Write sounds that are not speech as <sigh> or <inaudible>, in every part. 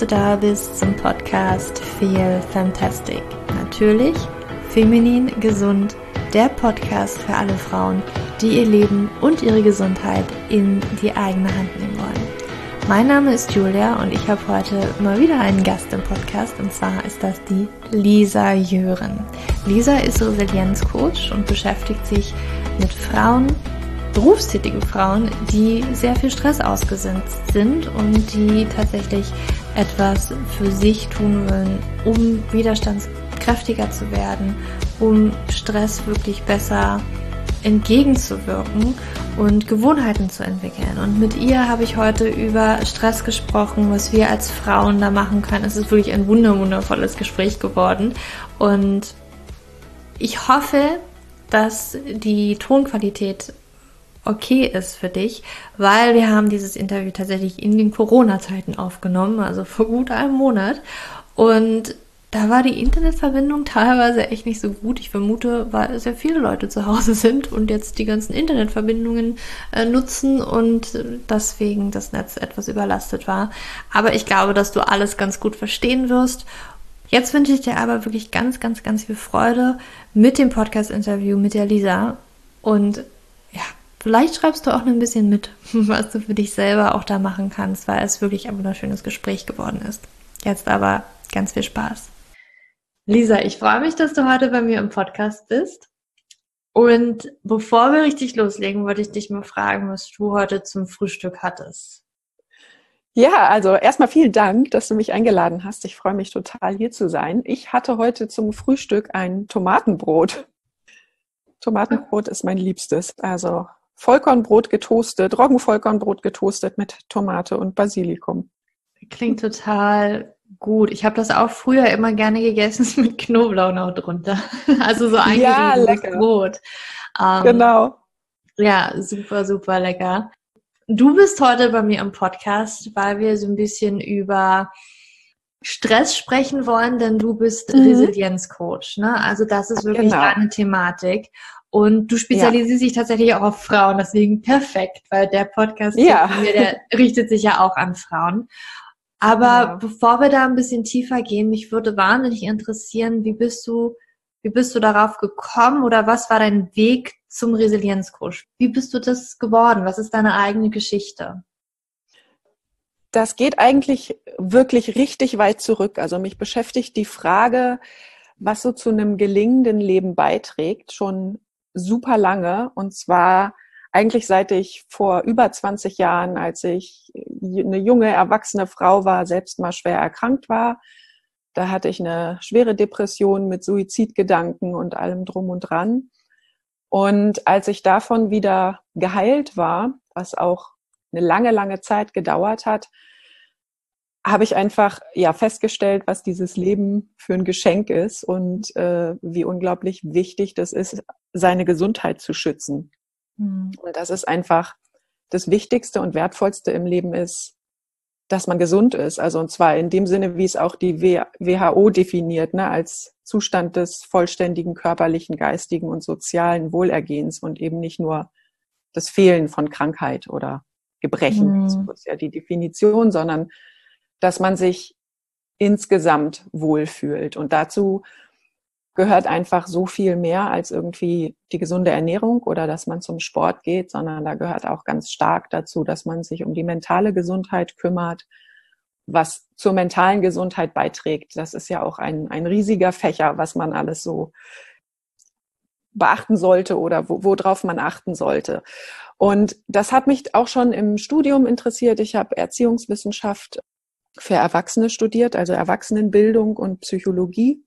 du da bist zum Podcast Feel Fantastic. Natürlich feminin, gesund, der Podcast für alle Frauen, die ihr Leben und ihre Gesundheit in die eigene Hand nehmen wollen. Mein Name ist Julia und ich habe heute mal wieder einen Gast im Podcast und zwar ist das die Lisa Jören. Lisa ist Resilienzcoach und beschäftigt sich mit Frauen, berufstätige Frauen, die sehr viel Stress ausgesetzt sind und die tatsächlich etwas für sich tun wollen, um widerstandskräftiger zu werden, um Stress wirklich besser entgegenzuwirken und Gewohnheiten zu entwickeln. Und mit ihr habe ich heute über Stress gesprochen, was wir als Frauen da machen können. Es ist wirklich ein wunderwundervolles Gespräch geworden. Und ich hoffe, dass die Tonqualität okay ist für dich, weil wir haben dieses Interview tatsächlich in den Corona-Zeiten aufgenommen, also vor gut einem Monat. Und da war die Internetverbindung teilweise echt nicht so gut. Ich vermute, weil sehr viele Leute zu Hause sind und jetzt die ganzen Internetverbindungen äh, nutzen und deswegen das Netz etwas überlastet war. Aber ich glaube, dass du alles ganz gut verstehen wirst. Jetzt wünsche ich dir aber wirklich ganz, ganz, ganz viel Freude mit dem Podcast-Interview mit der Lisa und Vielleicht schreibst du auch ein bisschen mit, <laughs> was du für dich selber auch da machen kannst, weil es wirklich ein wunderschönes Gespräch geworden ist. Jetzt aber ganz viel Spaß. Lisa, ich freue mich, dass du heute bei mir im Podcast bist. Und bevor wir richtig loslegen, wollte ich dich mal fragen, was du heute zum Frühstück hattest. Ja, also erstmal vielen Dank, dass du mich eingeladen hast. Ich freue mich total hier zu sein. Ich hatte heute zum Frühstück ein Tomatenbrot. Tomatenbrot ist mein Liebstes. Also Vollkornbrot getoastet, Roggenvollkornbrot getoastet mit Tomate und Basilikum. Klingt total gut. Ich habe das auch früher immer gerne gegessen <laughs> mit Knoblauch noch drunter. Also so ein ja, Brot. Ähm, genau. Ja, super, super lecker. Du bist heute bei mir im Podcast, weil wir so ein bisschen über Stress sprechen wollen, denn du bist mhm. Resilienzcoach. Ne? Also das ist wirklich genau. deine Thematik. Und du spezialisierst ja. dich tatsächlich auch auf Frauen, deswegen perfekt, weil der Podcast ja. <laughs> mir, der richtet sich ja auch an Frauen. Aber ja. bevor wir da ein bisschen tiefer gehen, mich würde wahnsinnig interessieren, wie bist du, wie bist du darauf gekommen oder was war dein Weg zum Resilienzcoach? Wie bist du das geworden? Was ist deine eigene Geschichte? Das geht eigentlich wirklich richtig weit zurück. Also mich beschäftigt die Frage, was so zu einem gelingenden Leben beiträgt, schon super lange. Und zwar eigentlich seit ich vor über 20 Jahren, als ich eine junge, erwachsene Frau war, selbst mal schwer erkrankt war. Da hatte ich eine schwere Depression mit Suizidgedanken und allem drum und dran. Und als ich davon wieder geheilt war, was auch eine lange, lange Zeit gedauert hat, habe ich einfach ja festgestellt, was dieses Leben für ein Geschenk ist und äh, wie unglaublich wichtig das ist, seine Gesundheit zu schützen. Mhm. Und das ist einfach das Wichtigste und Wertvollste im Leben ist, dass man gesund ist. Also und zwar in dem Sinne, wie es auch die WHO definiert, ne, als Zustand des vollständigen körperlichen, geistigen und sozialen Wohlergehens und eben nicht nur das Fehlen von Krankheit oder Gebrechen. Mhm. So ist ja die Definition, sondern dass man sich insgesamt wohlfühlt. Und dazu gehört einfach so viel mehr als irgendwie die gesunde Ernährung oder dass man zum Sport geht, sondern da gehört auch ganz stark dazu, dass man sich um die mentale Gesundheit kümmert, was zur mentalen Gesundheit beiträgt. Das ist ja auch ein, ein riesiger Fächer, was man alles so beachten sollte oder wo, worauf man achten sollte. Und das hat mich auch schon im Studium interessiert. Ich habe Erziehungswissenschaft für Erwachsene studiert, also Erwachsenenbildung und Psychologie.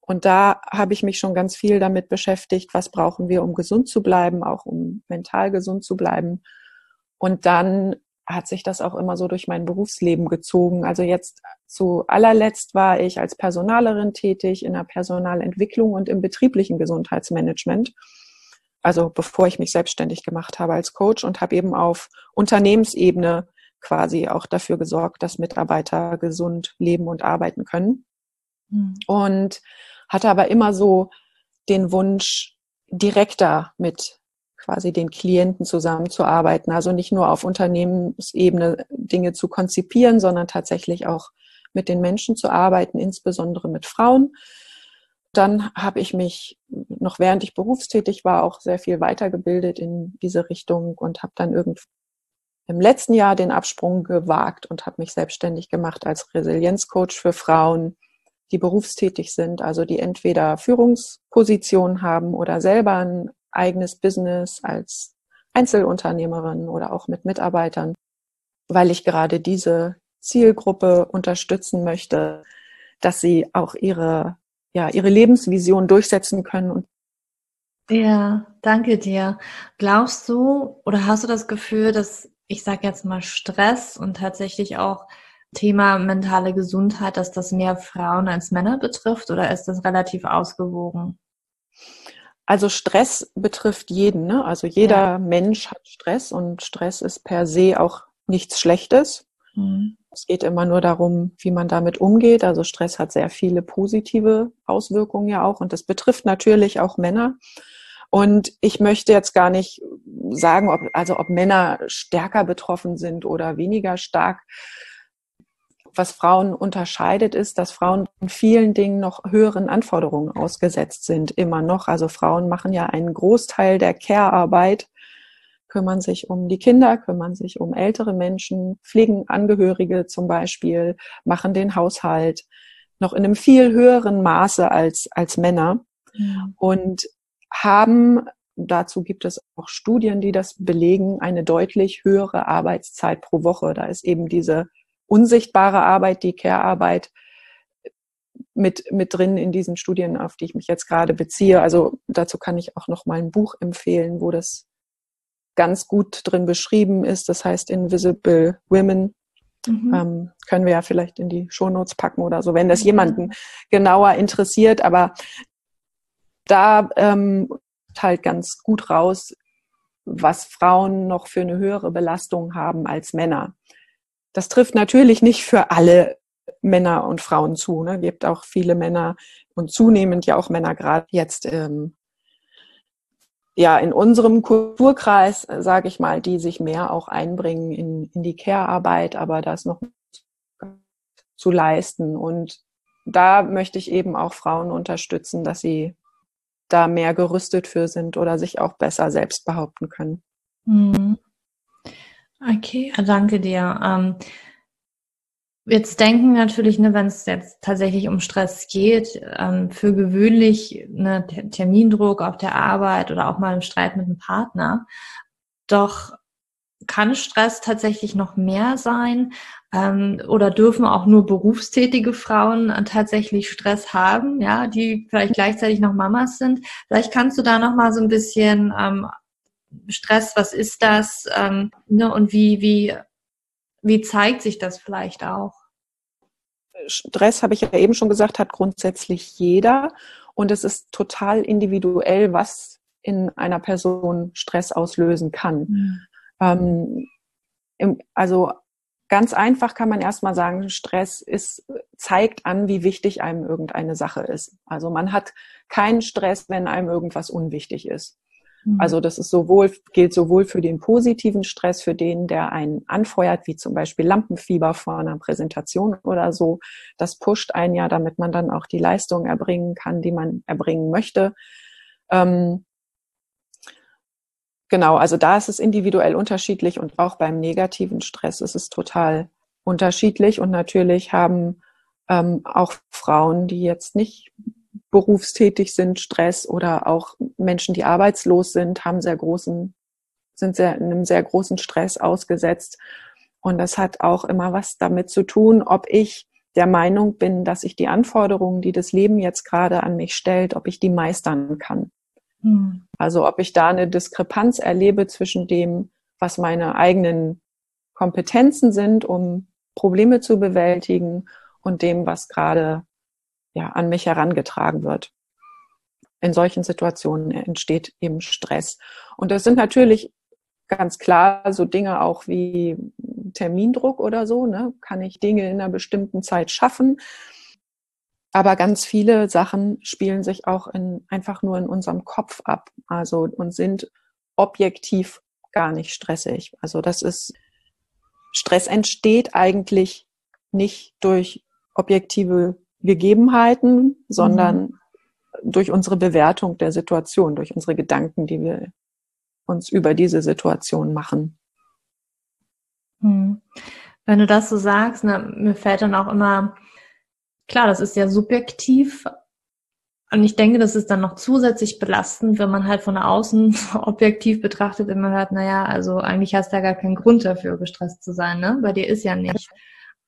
Und da habe ich mich schon ganz viel damit beschäftigt, was brauchen wir, um gesund zu bleiben, auch um mental gesund zu bleiben. Und dann hat sich das auch immer so durch mein Berufsleben gezogen. Also jetzt zu allerletzt war ich als Personalerin tätig in der Personalentwicklung und im betrieblichen Gesundheitsmanagement. Also bevor ich mich selbstständig gemacht habe als Coach und habe eben auf Unternehmensebene quasi auch dafür gesorgt, dass Mitarbeiter gesund leben und arbeiten können. Mhm. Und hatte aber immer so den Wunsch, direkter mit quasi den Klienten zusammenzuarbeiten. Also nicht nur auf Unternehmensebene Dinge zu konzipieren, sondern tatsächlich auch mit den Menschen zu arbeiten, insbesondere mit Frauen. Dann habe ich mich noch während ich berufstätig war auch sehr viel weitergebildet in diese Richtung und habe dann irgend im letzten Jahr den Absprung gewagt und habe mich selbstständig gemacht als Resilienzcoach für Frauen, die berufstätig sind, also die entweder Führungspositionen haben oder selber ein eigenes Business als Einzelunternehmerin oder auch mit Mitarbeitern, weil ich gerade diese Zielgruppe unterstützen möchte, dass sie auch ihre, ja, ihre Lebensvision durchsetzen können und ja, danke dir. Glaubst du oder hast du das Gefühl, dass ich sage jetzt mal Stress und tatsächlich auch Thema mentale Gesundheit, dass das mehr Frauen als Männer betrifft oder ist das relativ ausgewogen? Also Stress betrifft jeden, ne? Also jeder ja. Mensch hat Stress und Stress ist per se auch nichts Schlechtes. Mhm. Es geht immer nur darum, wie man damit umgeht. Also Stress hat sehr viele positive Auswirkungen ja auch und das betrifft natürlich auch Männer. Und ich möchte jetzt gar nicht sagen, ob, also ob Männer stärker betroffen sind oder weniger stark. Was Frauen unterscheidet, ist, dass Frauen in vielen Dingen noch höheren Anforderungen ausgesetzt sind, immer noch. Also Frauen machen ja einen Großteil der Care-Arbeit, kümmern sich um die Kinder, kümmern sich um ältere Menschen, pflegen Angehörige zum Beispiel, machen den Haushalt noch in einem viel höheren Maße als, als Männer. Und haben, dazu gibt es auch Studien, die das belegen, eine deutlich höhere Arbeitszeit pro Woche. Da ist eben diese unsichtbare Arbeit, die Care-Arbeit mit, mit drin in diesen Studien, auf die ich mich jetzt gerade beziehe. Also dazu kann ich auch noch mal ein Buch empfehlen, wo das ganz gut drin beschrieben ist. Das heißt Invisible Women. Mhm. Ähm, können wir ja vielleicht in die Shownotes packen oder so, wenn das jemanden genauer interessiert. Aber da ähm, halt ganz gut raus, was Frauen noch für eine höhere Belastung haben als Männer. Das trifft natürlich nicht für alle Männer und Frauen zu. Ne? Es gibt auch viele Männer und zunehmend ja auch Männer gerade jetzt ähm, ja in unserem Kulturkreis, sage ich mal, die sich mehr auch einbringen in, in die Care-Arbeit, aber das noch zu leisten. Und da möchte ich eben auch Frauen unterstützen, dass sie da mehr gerüstet für sind oder sich auch besser selbst behaupten können. Mhm. Okay, danke dir. Ähm, jetzt denken natürlich, ne, wenn es jetzt tatsächlich um Stress geht, ähm, für gewöhnlich ne, Termindruck auf der Arbeit oder auch mal im Streit mit einem Partner. Doch kann Stress tatsächlich noch mehr sein? Ähm, oder dürfen auch nur berufstätige Frauen äh, tatsächlich Stress haben, ja, die vielleicht gleichzeitig noch Mamas sind? Vielleicht kannst du da noch mal so ein bisschen ähm, Stress, was ist das? Ähm, ne, und wie, wie, wie zeigt sich das vielleicht auch? Stress, habe ich ja eben schon gesagt, hat grundsätzlich jeder. Und es ist total individuell, was in einer Person Stress auslösen kann. Mhm. Ähm, also ganz einfach kann man erstmal sagen, Stress ist, zeigt an, wie wichtig einem irgendeine Sache ist. Also man hat keinen Stress, wenn einem irgendwas unwichtig ist. Mhm. Also das ist sowohl, gilt sowohl für den positiven Stress, für den, der einen anfeuert, wie zum Beispiel Lampenfieber vor einer Präsentation oder so. Das pusht einen ja, damit man dann auch die Leistung erbringen kann, die man erbringen möchte. Ähm, Genau, also da ist es individuell unterschiedlich und auch beim negativen Stress ist es total unterschiedlich. Und natürlich haben ähm, auch Frauen, die jetzt nicht berufstätig sind, Stress oder auch Menschen, die arbeitslos sind, haben sehr großen, sind sehr, einem sehr großen Stress ausgesetzt. Und das hat auch immer was damit zu tun, ob ich der Meinung bin, dass ich die Anforderungen, die das Leben jetzt gerade an mich stellt, ob ich die meistern kann. Hm. Also ob ich da eine Diskrepanz erlebe zwischen dem, was meine eigenen Kompetenzen sind, um Probleme zu bewältigen und dem, was gerade ja, an mich herangetragen wird. In solchen Situationen entsteht eben Stress. Und das sind natürlich ganz klar so Dinge auch wie Termindruck oder so. Ne? Kann ich Dinge in einer bestimmten Zeit schaffen? Aber ganz viele Sachen spielen sich auch in, einfach nur in unserem Kopf ab, also und sind objektiv gar nicht stressig. Also das ist, Stress entsteht eigentlich nicht durch objektive Gegebenheiten, sondern mhm. durch unsere Bewertung der Situation, durch unsere Gedanken, die wir uns über diese Situation machen. Hm. Wenn du das so sagst, ne, mir fällt dann auch immer, klar, das ist ja subjektiv, und ich denke, das ist dann noch zusätzlich belastend, wenn man halt von außen <laughs> objektiv betrachtet, wenn man hört, naja, also eigentlich hast du ja gar keinen Grund dafür, gestresst zu sein, ne? Bei dir ist ja nicht.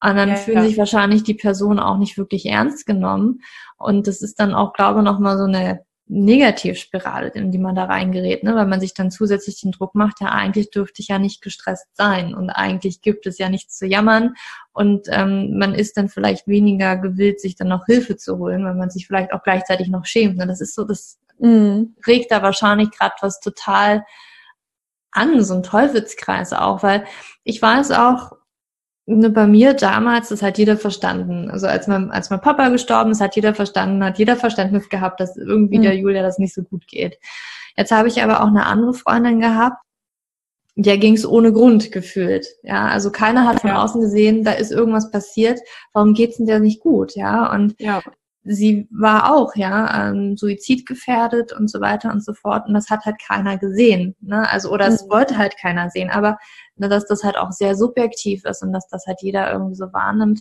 Und dann ja, fühlen ja. sich wahrscheinlich die Personen auch nicht wirklich ernst genommen. Und das ist dann auch, glaube ich, nochmal so eine Negativspirale, in die man da reingerät, ne? weil man sich dann zusätzlich den Druck macht, ja, eigentlich dürfte ich ja nicht gestresst sein und eigentlich gibt es ja nichts zu jammern und ähm, man ist dann vielleicht weniger gewillt, sich dann noch Hilfe zu holen, weil man sich vielleicht auch gleichzeitig noch schämt. Ne? Das ist so, das mhm. regt da wahrscheinlich gerade was total an, so ein Teufelskreis auch, weil ich weiß auch, Ne, bei mir damals, das hat jeder verstanden. Also als mein, als mein Papa gestorben ist, hat jeder verstanden, hat jeder Verständnis gehabt, dass irgendwie mhm. der Julia das nicht so gut geht. Jetzt habe ich aber auch eine andere Freundin gehabt, der ging es ohne Grund gefühlt. Ja, also keiner hat von ja. außen gesehen, da ist irgendwas passiert. Warum geht's denn der nicht gut? Ja, und ja sie war auch ja ähm, suizidgefährdet und so weiter und so fort und das hat halt keiner gesehen ne? also oder es mhm. wollte halt keiner sehen aber ne, dass das halt auch sehr subjektiv ist und dass das halt jeder irgendwie so wahrnimmt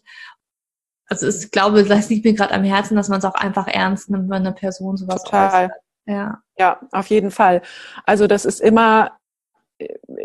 also ich glaube das liegt mir gerade am Herzen dass man es auch einfach ernst nimmt wenn eine Person sowas Total. Äußert. ja ja auf jeden Fall also das ist immer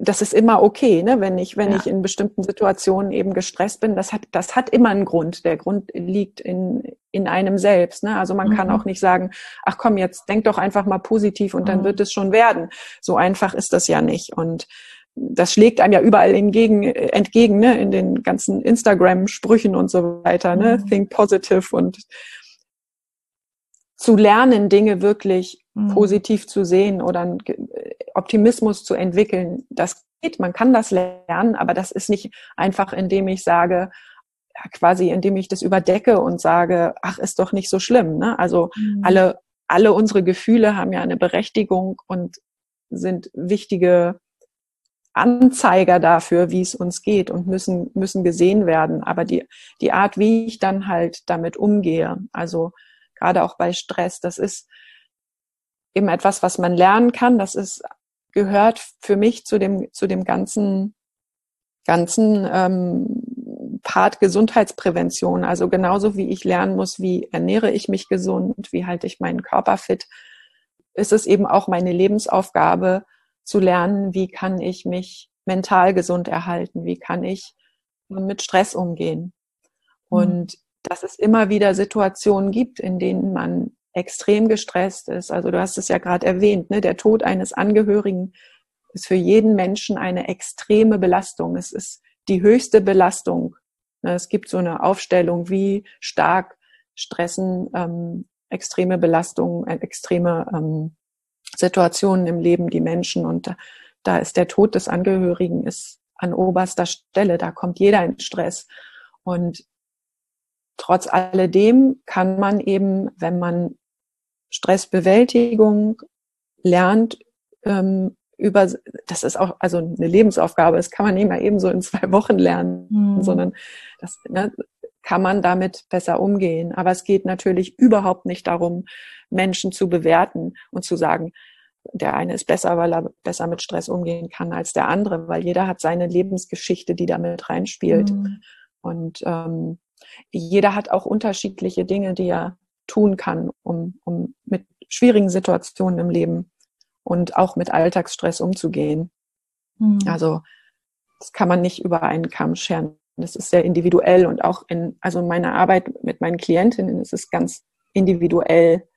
das ist immer okay, ne? wenn ich, wenn ja. ich in bestimmten Situationen eben gestresst bin. Das hat, das hat immer einen Grund. Der Grund liegt in, in einem selbst. Ne? Also man mhm. kann auch nicht sagen, ach komm, jetzt denk doch einfach mal positiv und mhm. dann wird es schon werden. So einfach ist das ja nicht. Und das schlägt einem ja überall entgegen, entgegen ne? in den ganzen Instagram-Sprüchen und so weiter. Ne? Mhm. Think positive und zu lernen, Dinge wirklich mhm. positiv zu sehen oder einen Optimismus zu entwickeln. Das geht, man kann das lernen, aber das ist nicht einfach, indem ich sage, ja, quasi indem ich das überdecke und sage, ach, ist doch nicht so schlimm. Ne? Also mhm. alle, alle unsere Gefühle haben ja eine Berechtigung und sind wichtige Anzeiger dafür, wie es uns geht und müssen, müssen gesehen werden. Aber die, die Art, wie ich dann halt damit umgehe, also gerade auch bei Stress, das ist eben etwas, was man lernen kann. Das ist gehört für mich zu dem zu dem ganzen ganzen ähm, Part Gesundheitsprävention. Also genauso wie ich lernen muss, wie ernähre ich mich gesund, wie halte ich meinen Körper fit, ist es eben auch meine Lebensaufgabe zu lernen, wie kann ich mich mental gesund erhalten, wie kann ich mit Stress umgehen. Mhm. Und dass es immer wieder Situationen gibt, in denen man extrem gestresst ist. Also du hast es ja gerade erwähnt, ne? der Tod eines Angehörigen ist für jeden Menschen eine extreme Belastung. Es ist die höchste Belastung. Ne? Es gibt so eine Aufstellung, wie stark stressen ähm, extreme Belastungen, äh, extreme ähm, Situationen im Leben die Menschen. Und da, da ist der Tod des Angehörigen ist an oberster Stelle. Da kommt jeder in Stress. Und trotz alledem kann man eben, wenn man Stressbewältigung lernt, ähm, über, das ist auch also eine Lebensaufgabe, das kann man nicht mal eben so in zwei Wochen lernen, mhm. sondern das ne, kann man damit besser umgehen. Aber es geht natürlich überhaupt nicht darum, Menschen zu bewerten und zu sagen, der eine ist besser, weil er besser mit Stress umgehen kann als der andere, weil jeder hat seine Lebensgeschichte, die damit reinspielt. Mhm. Und ähm, jeder hat auch unterschiedliche Dinge, die er tun kann, um, um mit schwierigen Situationen im Leben und auch mit Alltagsstress umzugehen. Mhm. Also das kann man nicht über einen Kamm scheren. Das ist sehr individuell und auch in, also meine Arbeit mit meinen Klientinnen ist es ganz individuell,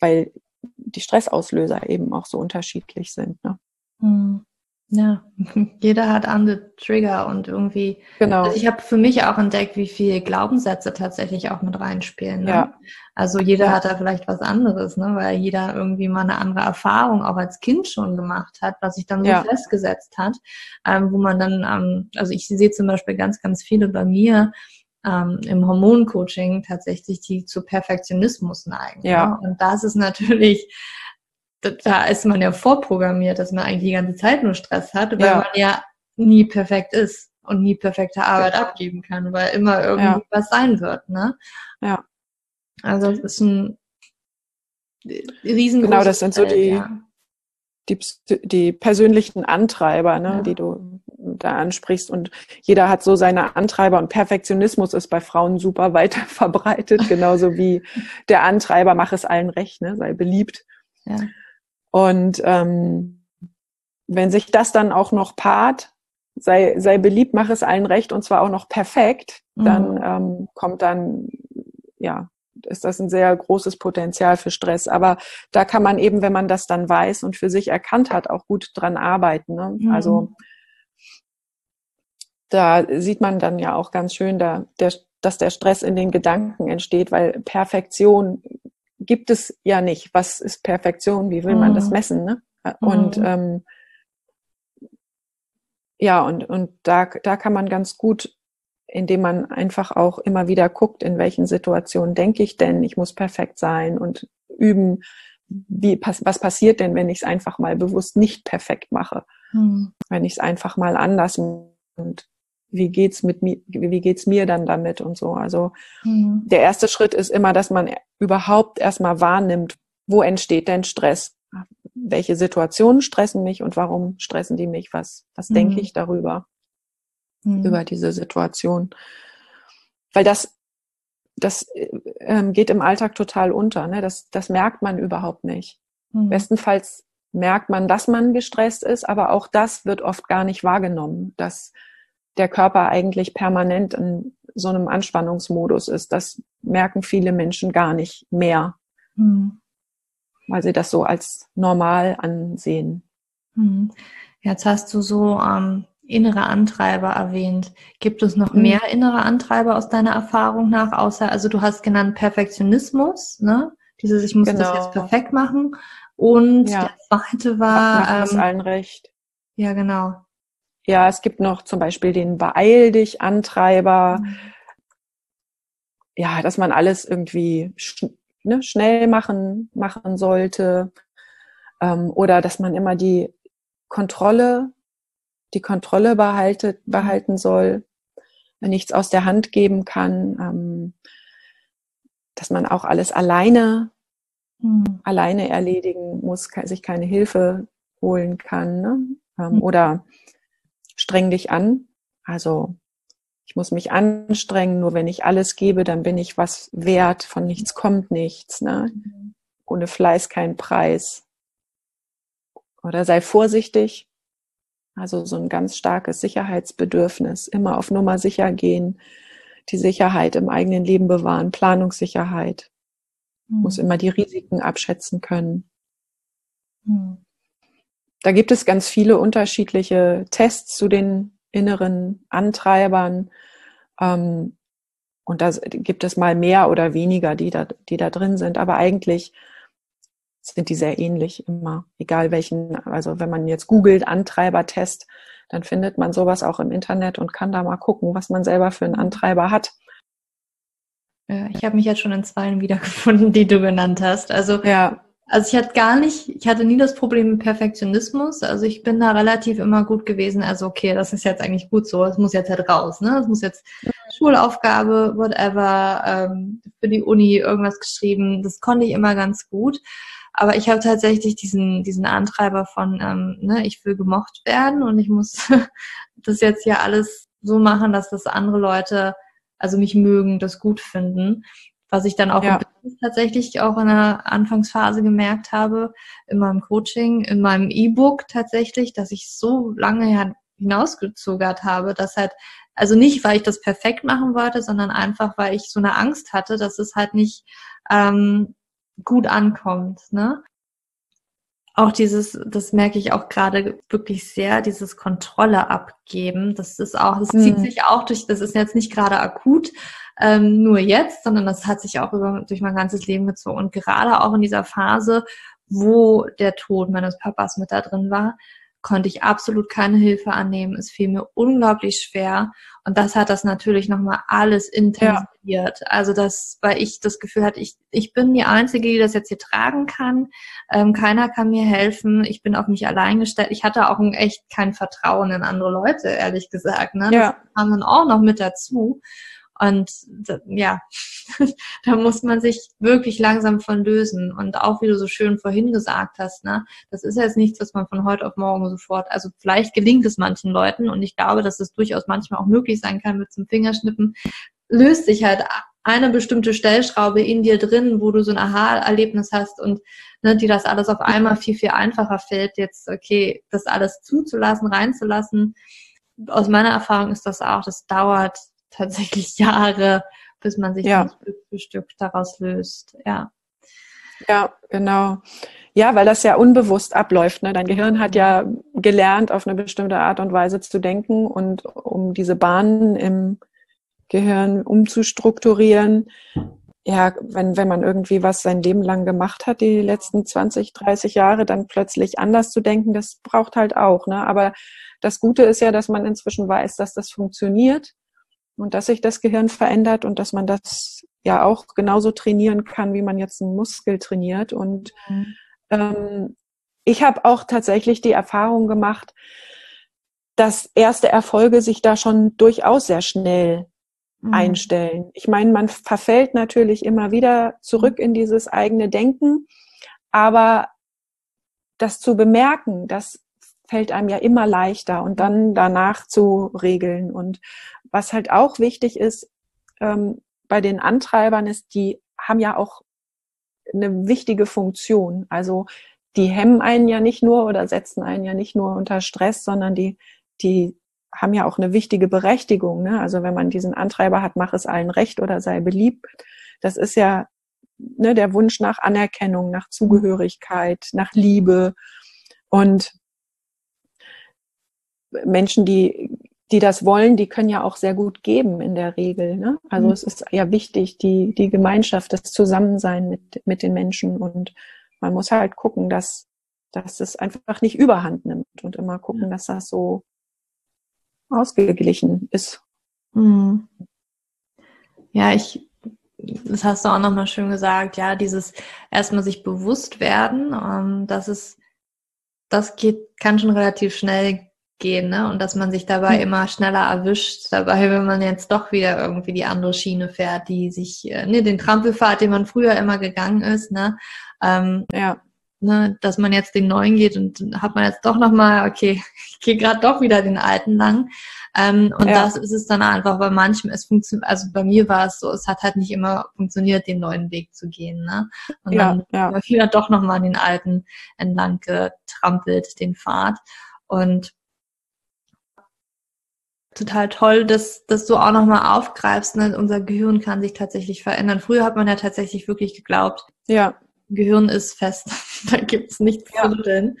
weil die Stressauslöser eben auch so unterschiedlich sind. Ne? Mhm. Ja, <laughs> jeder hat andere Trigger und irgendwie. Genau. Also ich habe für mich auch entdeckt, wie viele Glaubenssätze tatsächlich auch mit reinspielen. Ne? Ja. Also jeder ja. hat da vielleicht was anderes, ne? weil jeder irgendwie mal eine andere Erfahrung auch als Kind schon gemacht hat, was sich dann so ja. festgesetzt hat, ähm, wo man dann, ähm, also ich sehe zum Beispiel ganz, ganz viele bei mir, ähm, im Hormoncoaching tatsächlich, die zu Perfektionismus neigen. Ja. Ne? Und das ist natürlich da ist man ja vorprogrammiert, dass man eigentlich die ganze Zeit nur Stress hat, weil ja. man ja nie perfekt ist. und nie perfekte Arbeit abgeben kann, weil immer irgendwie ja. was sein wird, ne? Ja. Also es ist ein riesengroßes Genau, das sind so die, ja. die, die persönlichen Antreiber, ne, die du da ansprichst. Und jeder hat so seine Antreiber und Perfektionismus ist bei Frauen super weiter <laughs> verbreitet, genauso wie <laughs> der Antreiber, mach es allen recht, ne, sei beliebt. Ja. Und ähm, wenn sich das dann auch noch paart, sei, sei beliebt, mach es allen recht und zwar auch noch perfekt, mhm. dann ähm, kommt dann, ja, ist das ein sehr großes Potenzial für Stress. Aber da kann man eben, wenn man das dann weiß und für sich erkannt hat, auch gut dran arbeiten. Ne? Mhm. Also da sieht man dann ja auch ganz schön, da, der, dass der Stress in den Gedanken entsteht, weil Perfektion gibt es ja nicht. Was ist Perfektion? Wie will man das mhm. messen? Ne? Und mhm. ähm, ja, und, und da, da kann man ganz gut, indem man einfach auch immer wieder guckt, in welchen Situationen denke ich denn, ich muss perfekt sein und üben, wie, was passiert denn, wenn ich es einfach mal bewusst nicht perfekt mache? Mhm. Wenn ich es einfach mal anders und wie geht's mit mir, wie geht's mir dann damit und so. Also mhm. der erste Schritt ist immer, dass man überhaupt erstmal wahrnimmt, wo entsteht denn Stress? Welche Situationen stressen mich und warum stressen die mich? Was, was mhm. denke ich darüber? Mhm. Über diese Situation. Weil das, das ähm, geht im Alltag total unter. Ne? Das, das merkt man überhaupt nicht. Mhm. Bestenfalls merkt man, dass man gestresst ist, aber auch das wird oft gar nicht wahrgenommen, dass der Körper eigentlich permanent in so einem Anspannungsmodus ist. Das merken viele Menschen gar nicht mehr, mhm. weil sie das so als normal ansehen. Mhm. Jetzt hast du so ähm, innere Antreiber erwähnt. Gibt es noch mhm. mehr innere Antreiber aus deiner Erfahrung nach, außer, also du hast genannt Perfektionismus, ne? Dieses, ich muss genau. das jetzt perfekt machen. Und ja. der zweite war. Macht ähm, allen recht. Ja, genau. Ja, es gibt noch zum Beispiel den Beeil dich Antreiber. Mhm. Ja, dass man alles irgendwie sch ne, schnell machen, machen sollte. Ähm, oder dass man immer die Kontrolle, die Kontrolle behaltet, mhm. behalten soll, nichts aus der Hand geben kann. Ähm, dass man auch alles alleine, mhm. alleine erledigen muss, sich keine Hilfe holen kann. Ne? Ähm, mhm. Oder streng dich an. Also ich muss mich anstrengen, nur wenn ich alles gebe, dann bin ich was wert, von nichts kommt nichts. Ne? Ohne Fleiß kein Preis. Oder sei vorsichtig. Also so ein ganz starkes Sicherheitsbedürfnis. Immer auf Nummer sicher gehen. Die Sicherheit im eigenen Leben bewahren. Planungssicherheit. Mhm. Muss immer die Risiken abschätzen können. Mhm. Da gibt es ganz viele unterschiedliche Tests zu den inneren Antreibern. Ähm, und da gibt es mal mehr oder weniger, die da, die da drin sind. Aber eigentlich sind die sehr ähnlich immer. Egal welchen, also wenn man jetzt googelt Antreibertest, dann findet man sowas auch im Internet und kann da mal gucken, was man selber für einen Antreiber hat. ich habe mich jetzt schon in zwei wiedergefunden, die du genannt hast. Also ja. Also ich hatte gar nicht, ich hatte nie das Problem mit Perfektionismus. Also ich bin da relativ immer gut gewesen. Also okay, das ist jetzt eigentlich gut so. Es muss jetzt halt raus, ne? Es muss jetzt Schulaufgabe, whatever, ähm, für die Uni irgendwas geschrieben. Das konnte ich immer ganz gut. Aber ich habe tatsächlich diesen, diesen Antreiber von, ähm, ne, ich will gemocht werden und ich muss <laughs> das jetzt hier alles so machen, dass das andere Leute, also mich mögen, das gut finden was ich dann auch ja. tatsächlich auch in der Anfangsphase gemerkt habe, in meinem Coaching, in meinem E-Book tatsächlich, dass ich so lange hinausgezögert habe, dass halt, also nicht, weil ich das perfekt machen wollte, sondern einfach, weil ich so eine Angst hatte, dass es halt nicht ähm, gut ankommt. Ne? auch dieses, das merke ich auch gerade wirklich sehr, dieses Kontrolle abgeben. Das ist auch, das zieht hm. sich auch durch, das ist jetzt nicht gerade akut, ähm, nur jetzt, sondern das hat sich auch über, durch mein ganzes Leben gezogen. Und gerade auch in dieser Phase, wo der Tod meines Papas mit da drin war, konnte ich absolut keine Hilfe annehmen. Es fiel mir unglaublich schwer. Und das hat das natürlich nochmal alles intensiviert. Ja. Also das, weil ich das Gefühl hatte, ich, ich bin die Einzige, die das jetzt hier tragen kann. Ähm, keiner kann mir helfen. Ich bin auf mich allein gestellt. Ich hatte auch echt kein Vertrauen in andere Leute, ehrlich gesagt. Ne? Ja. Das kam dann auch noch mit dazu. Und ja, <laughs> da muss man sich wirklich langsam von lösen. Und auch wie du so schön vorhin gesagt hast, ne, das ist jetzt nichts, was man von heute auf morgen sofort, also vielleicht gelingt es manchen Leuten und ich glaube, dass es durchaus manchmal auch möglich sein kann mit zum Fingerschnippen, löst sich halt eine bestimmte Stellschraube in dir drin, wo du so ein Aha-Erlebnis hast und ne, die das alles auf einmal viel, viel einfacher fällt, jetzt, okay, das alles zuzulassen, reinzulassen. Aus meiner Erfahrung ist das auch, das dauert tatsächlich <laughs> Jahre, bis man sich ja. Stück für Stück daraus löst. Ja. Ja, genau. Ja, weil das ja unbewusst abläuft. Ne? Dein Gehirn hat ja gelernt, auf eine bestimmte Art und Weise zu denken und um diese Bahnen im Gehirn umzustrukturieren. Ja, wenn, wenn man irgendwie was sein Leben lang gemacht hat, die letzten 20, 30 Jahre, dann plötzlich anders zu denken, das braucht halt auch. Ne? Aber das Gute ist ja, dass man inzwischen weiß, dass das funktioniert und dass sich das Gehirn verändert und dass man das ja auch genauso trainieren kann, wie man jetzt einen Muskel trainiert. Und mhm. ähm, ich habe auch tatsächlich die Erfahrung gemacht, dass erste Erfolge sich da schon durchaus sehr schnell mhm. einstellen. Ich meine, man verfällt natürlich immer wieder zurück in dieses eigene Denken, aber das zu bemerken, das fällt einem ja immer leichter und dann danach zu regeln. Und was halt auch wichtig ist ähm, bei den Antreibern ist, die haben ja auch eine wichtige Funktion. Also die hemmen einen ja nicht nur oder setzen einen ja nicht nur unter Stress, sondern die, die haben ja auch eine wichtige Berechtigung. Ne? Also wenn man diesen Antreiber hat, mach es allen recht oder sei beliebt. Das ist ja ne, der Wunsch nach Anerkennung, nach Zugehörigkeit, nach Liebe. Und Menschen, die die das wollen, die können ja auch sehr gut geben in der Regel. Ne? Also mhm. es ist ja wichtig, die, die Gemeinschaft, das Zusammensein mit, mit den Menschen und man muss halt gucken, dass, dass es einfach nicht überhand nimmt und immer gucken, dass das so ausgeglichen ist. Mhm. Ja, ich, das hast du auch nochmal schön gesagt, ja, dieses erstmal sich bewusst werden, ähm, dass es, das geht, kann schon relativ schnell gehen, ne? Und dass man sich dabei mhm. immer schneller erwischt, dabei, wenn man jetzt doch wieder irgendwie die andere Schiene fährt, die sich, äh, ne, den Trampelpfad, den man früher immer gegangen ist, ne? Ähm, ja. Ne, dass man jetzt den neuen geht und hat man jetzt doch nochmal, okay, <laughs> ich gehe gerade doch wieder den alten lang. Ähm, und ja. das ist es dann einfach, weil manchmal es funktioniert, also bei mir war es so, es hat halt nicht immer funktioniert, den neuen Weg zu gehen. Ne? Und ja, dann ja. war wieder doch nochmal den alten entlang getrampelt, den Pfad. Und total toll, dass, dass du auch nochmal aufgreifst. Ne? Unser Gehirn kann sich tatsächlich verändern. Früher hat man ja tatsächlich wirklich geglaubt, ja. Gehirn ist fest, <laughs> da gibt's nichts ja. zu rütteln.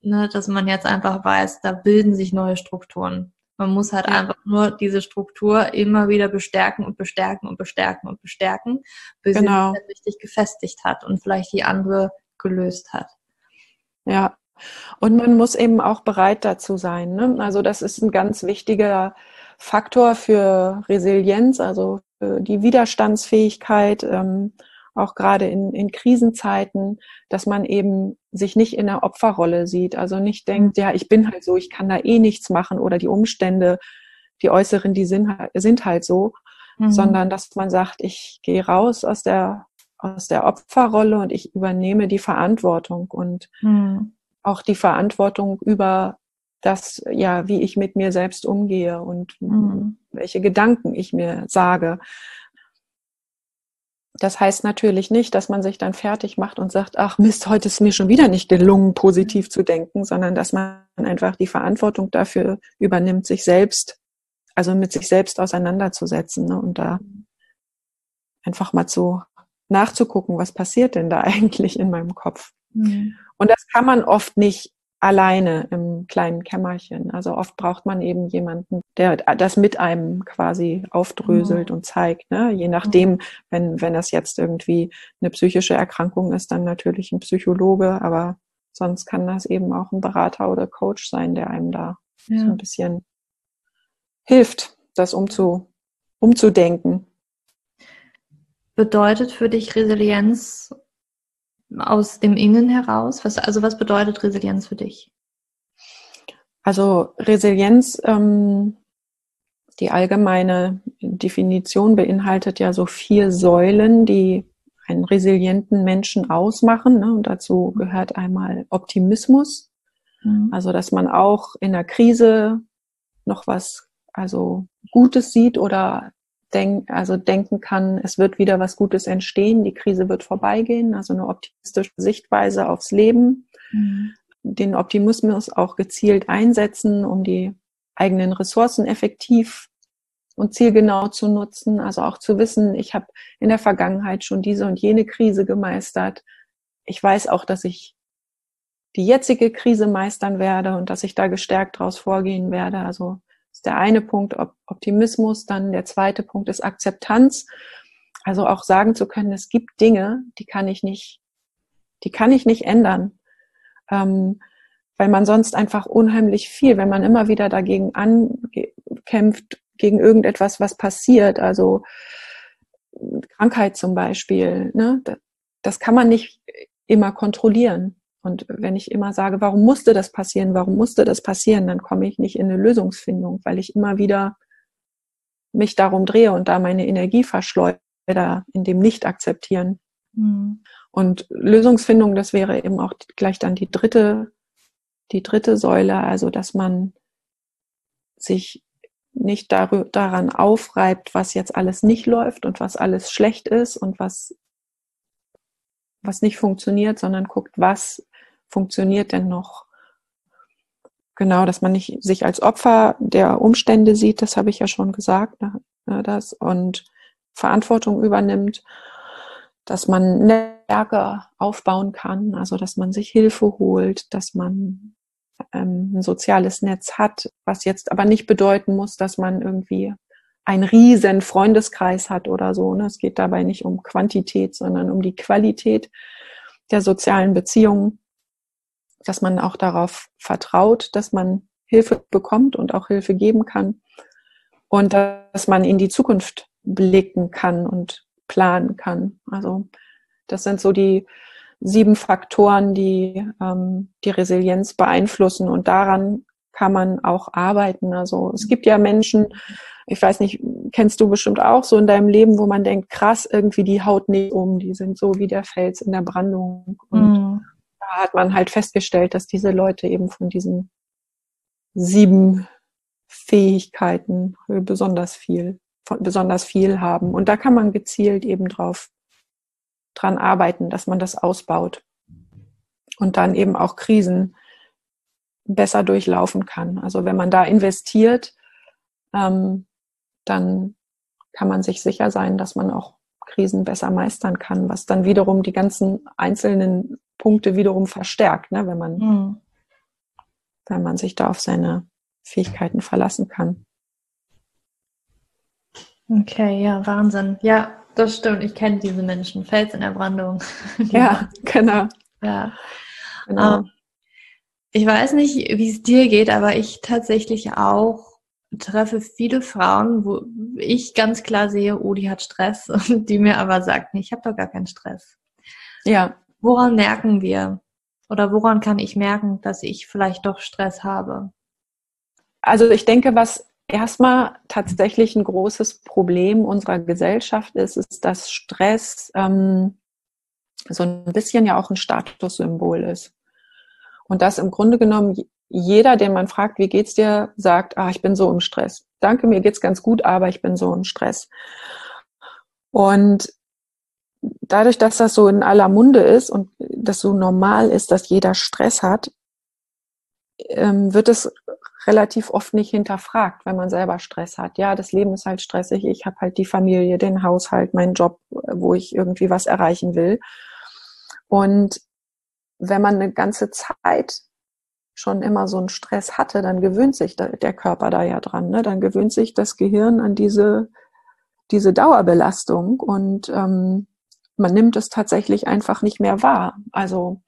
Ne? Dass man jetzt einfach weiß, da bilden sich neue Strukturen. Man muss halt ja. einfach nur diese Struktur immer wieder bestärken und bestärken und bestärken und bestärken, bis genau. sie sich richtig gefestigt hat und vielleicht die andere gelöst hat. Ja, und man muss eben auch bereit dazu sein. Ne? Also das ist ein ganz wichtiger Faktor für Resilienz, also für die Widerstandsfähigkeit, ähm, auch gerade in, in Krisenzeiten, dass man eben sich nicht in der Opferrolle sieht. Also nicht denkt, ja, ich bin halt so, ich kann da eh nichts machen oder die Umstände, die äußeren, die sind, sind halt so, mhm. sondern dass man sagt, ich gehe raus aus der, aus der Opferrolle und ich übernehme die Verantwortung und mhm auch die Verantwortung über das, ja, wie ich mit mir selbst umgehe und mhm. welche Gedanken ich mir sage. Das heißt natürlich nicht, dass man sich dann fertig macht und sagt, ach Mist, heute ist mir schon wieder nicht gelungen, positiv zu denken, sondern dass man einfach die Verantwortung dafür übernimmt, sich selbst, also mit sich selbst auseinanderzusetzen ne, und da einfach mal zu nachzugucken, was passiert denn da <laughs> eigentlich in meinem Kopf. Mhm. Und das kann man oft nicht alleine im kleinen Kämmerchen. Also oft braucht man eben jemanden, der das mit einem quasi aufdröselt mhm. und zeigt. Ne? Je nachdem, wenn, wenn das jetzt irgendwie eine psychische Erkrankung ist, dann natürlich ein Psychologe, aber sonst kann das eben auch ein Berater oder Coach sein, der einem da ja. so ein bisschen hilft, das umzu, umzudenken. Bedeutet für dich Resilienz aus dem Innen heraus? Was, also was bedeutet Resilienz für dich? Also Resilienz, ähm, die allgemeine Definition beinhaltet ja so vier Säulen, die einen resilienten Menschen ausmachen. Ne? Und dazu gehört einmal Optimismus, mhm. also dass man auch in der Krise noch was also Gutes sieht oder denk, also denken kann, es wird wieder was Gutes entstehen, die Krise wird vorbeigehen, also eine optimistische Sichtweise aufs Leben. Mhm. Den Optimismus auch gezielt einsetzen, um die eigenen Ressourcen effektiv und zielgenau zu nutzen. Also auch zu wissen, ich habe in der Vergangenheit schon diese und jene Krise gemeistert. Ich weiß auch, dass ich die jetzige Krise meistern werde und dass ich da gestärkt daraus vorgehen werde. Also ist der eine Punkt Optimismus, dann der zweite Punkt ist Akzeptanz. Also auch sagen zu können, es gibt Dinge, die kann ich nicht, die kann ich nicht ändern. Ähm, weil man sonst einfach unheimlich viel, wenn man immer wieder dagegen ankämpft, gegen irgendetwas, was passiert, also Krankheit zum Beispiel, ne, das kann man nicht immer kontrollieren. Und wenn ich immer sage, warum musste das passieren, warum musste das passieren, dann komme ich nicht in eine Lösungsfindung, weil ich immer wieder mich darum drehe und da meine Energie verschleudere in dem Nicht-Akzeptieren. Mhm. Und Lösungsfindung, das wäre eben auch gleich dann die dritte, die dritte Säule, also dass man sich nicht daran aufreibt, was jetzt alles nicht läuft und was alles schlecht ist und was, was nicht funktioniert, sondern guckt, was funktioniert denn noch? Genau, dass man nicht sich als Opfer der Umstände sieht, das habe ich ja schon gesagt, ne, ne das und Verantwortung übernimmt, dass man Netzwerke aufbauen kann, also dass man sich Hilfe holt, dass man ähm, ein soziales Netz hat, was jetzt aber nicht bedeuten muss, dass man irgendwie einen riesen Freundeskreis hat oder so. Ne? Es geht dabei nicht um Quantität, sondern um die Qualität der sozialen Beziehungen dass man auch darauf vertraut, dass man Hilfe bekommt und auch Hilfe geben kann. Und dass man in die Zukunft blicken kann und planen kann. Also das sind so die sieben Faktoren, die ähm, die Resilienz beeinflussen. Und daran kann man auch arbeiten. Also es gibt ja Menschen, ich weiß nicht, kennst du bestimmt auch so in deinem Leben, wo man denkt, krass, irgendwie die haut nicht um, die sind so wie der Fels in der Brandung. Und mm hat man halt festgestellt, dass diese Leute eben von diesen sieben Fähigkeiten besonders viel, besonders viel haben. Und da kann man gezielt eben drauf dran arbeiten, dass man das ausbaut und dann eben auch Krisen besser durchlaufen kann. Also wenn man da investiert, ähm, dann kann man sich sicher sein, dass man auch Krisen besser meistern kann, was dann wiederum die ganzen einzelnen Punkte wiederum verstärkt, ne, wenn man, mhm. wenn man sich da auf seine Fähigkeiten verlassen kann. Okay, ja, Wahnsinn. Ja, das stimmt. Ich kenne diese Menschen. Fels in der Brandung. <laughs> ja, genau. Ja. Genau. Um, ähm, ich weiß nicht, wie es dir geht, aber ich tatsächlich auch treffe viele Frauen, wo ich ganz klar sehe, oh, die hat Stress <laughs> und die mir aber sagt, nee, ich habe doch gar keinen Stress. Ja. Woran merken wir? Oder woran kann ich merken, dass ich vielleicht doch Stress habe? Also ich denke, was erstmal tatsächlich ein großes Problem unserer Gesellschaft ist, ist, dass Stress ähm, so ein bisschen ja auch ein Statussymbol ist. Und dass im Grunde genommen jeder, den man fragt, wie geht's dir, sagt, ah, ich bin so im Stress. Danke, mir geht's ganz gut, aber ich bin so im Stress. Und dadurch, dass das so in aller Munde ist und das so normal ist, dass jeder Stress hat, ähm, wird es relativ oft nicht hinterfragt, wenn man selber Stress hat. Ja, das Leben ist halt stressig. Ich habe halt die Familie, den Haushalt, meinen Job, wo ich irgendwie was erreichen will. Und wenn man eine ganze Zeit schon immer so einen Stress hatte, dann gewöhnt sich der Körper da ja dran. Ne? Dann gewöhnt sich das Gehirn an diese, diese Dauerbelastung und ähm, man nimmt es tatsächlich einfach nicht mehr wahr. Also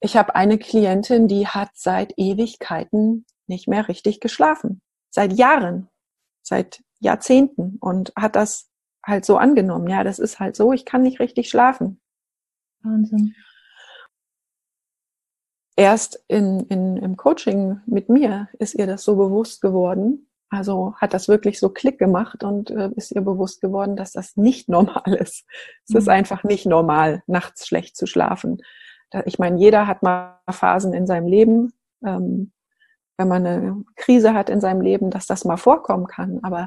Ich habe eine Klientin, die hat seit Ewigkeiten nicht mehr richtig geschlafen. Seit Jahren, seit Jahrzehnten und hat das halt so angenommen. Ja, das ist halt so, ich kann nicht richtig schlafen. Wahnsinn. Erst in, in, im Coaching mit mir ist ihr das so bewusst geworden. Also hat das wirklich so Klick gemacht und äh, ist ihr bewusst geworden, dass das nicht <laughs> normal ist. Es mhm. ist einfach nicht normal, nachts schlecht zu schlafen. Da, ich meine, jeder hat mal Phasen in seinem Leben, ähm, wenn man eine Krise hat in seinem Leben, dass das mal vorkommen kann. Aber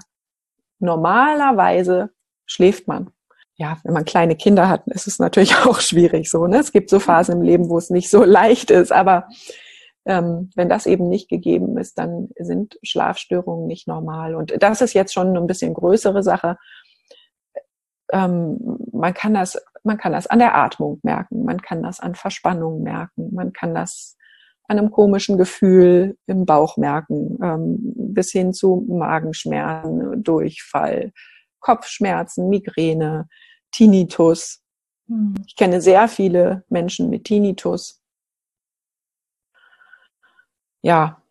normalerweise schläft man. Ja, wenn man kleine Kinder hat, ist es natürlich <laughs> auch schwierig so. Ne? Es gibt so Phasen im Leben, wo es nicht so <laughs> leicht ist, aber ähm, wenn das eben nicht gegeben ist, dann sind Schlafstörungen nicht normal. Und das ist jetzt schon ein bisschen größere Sache. Ähm, man kann das, man kann das an der Atmung merken, man kann das an Verspannung merken, man kann das an einem komischen Gefühl im Bauch merken, ähm, bis hin zu Magenschmerzen, Durchfall, Kopfschmerzen, Migräne, Tinnitus. Hm. Ich kenne sehr viele Menschen mit Tinnitus. Ja,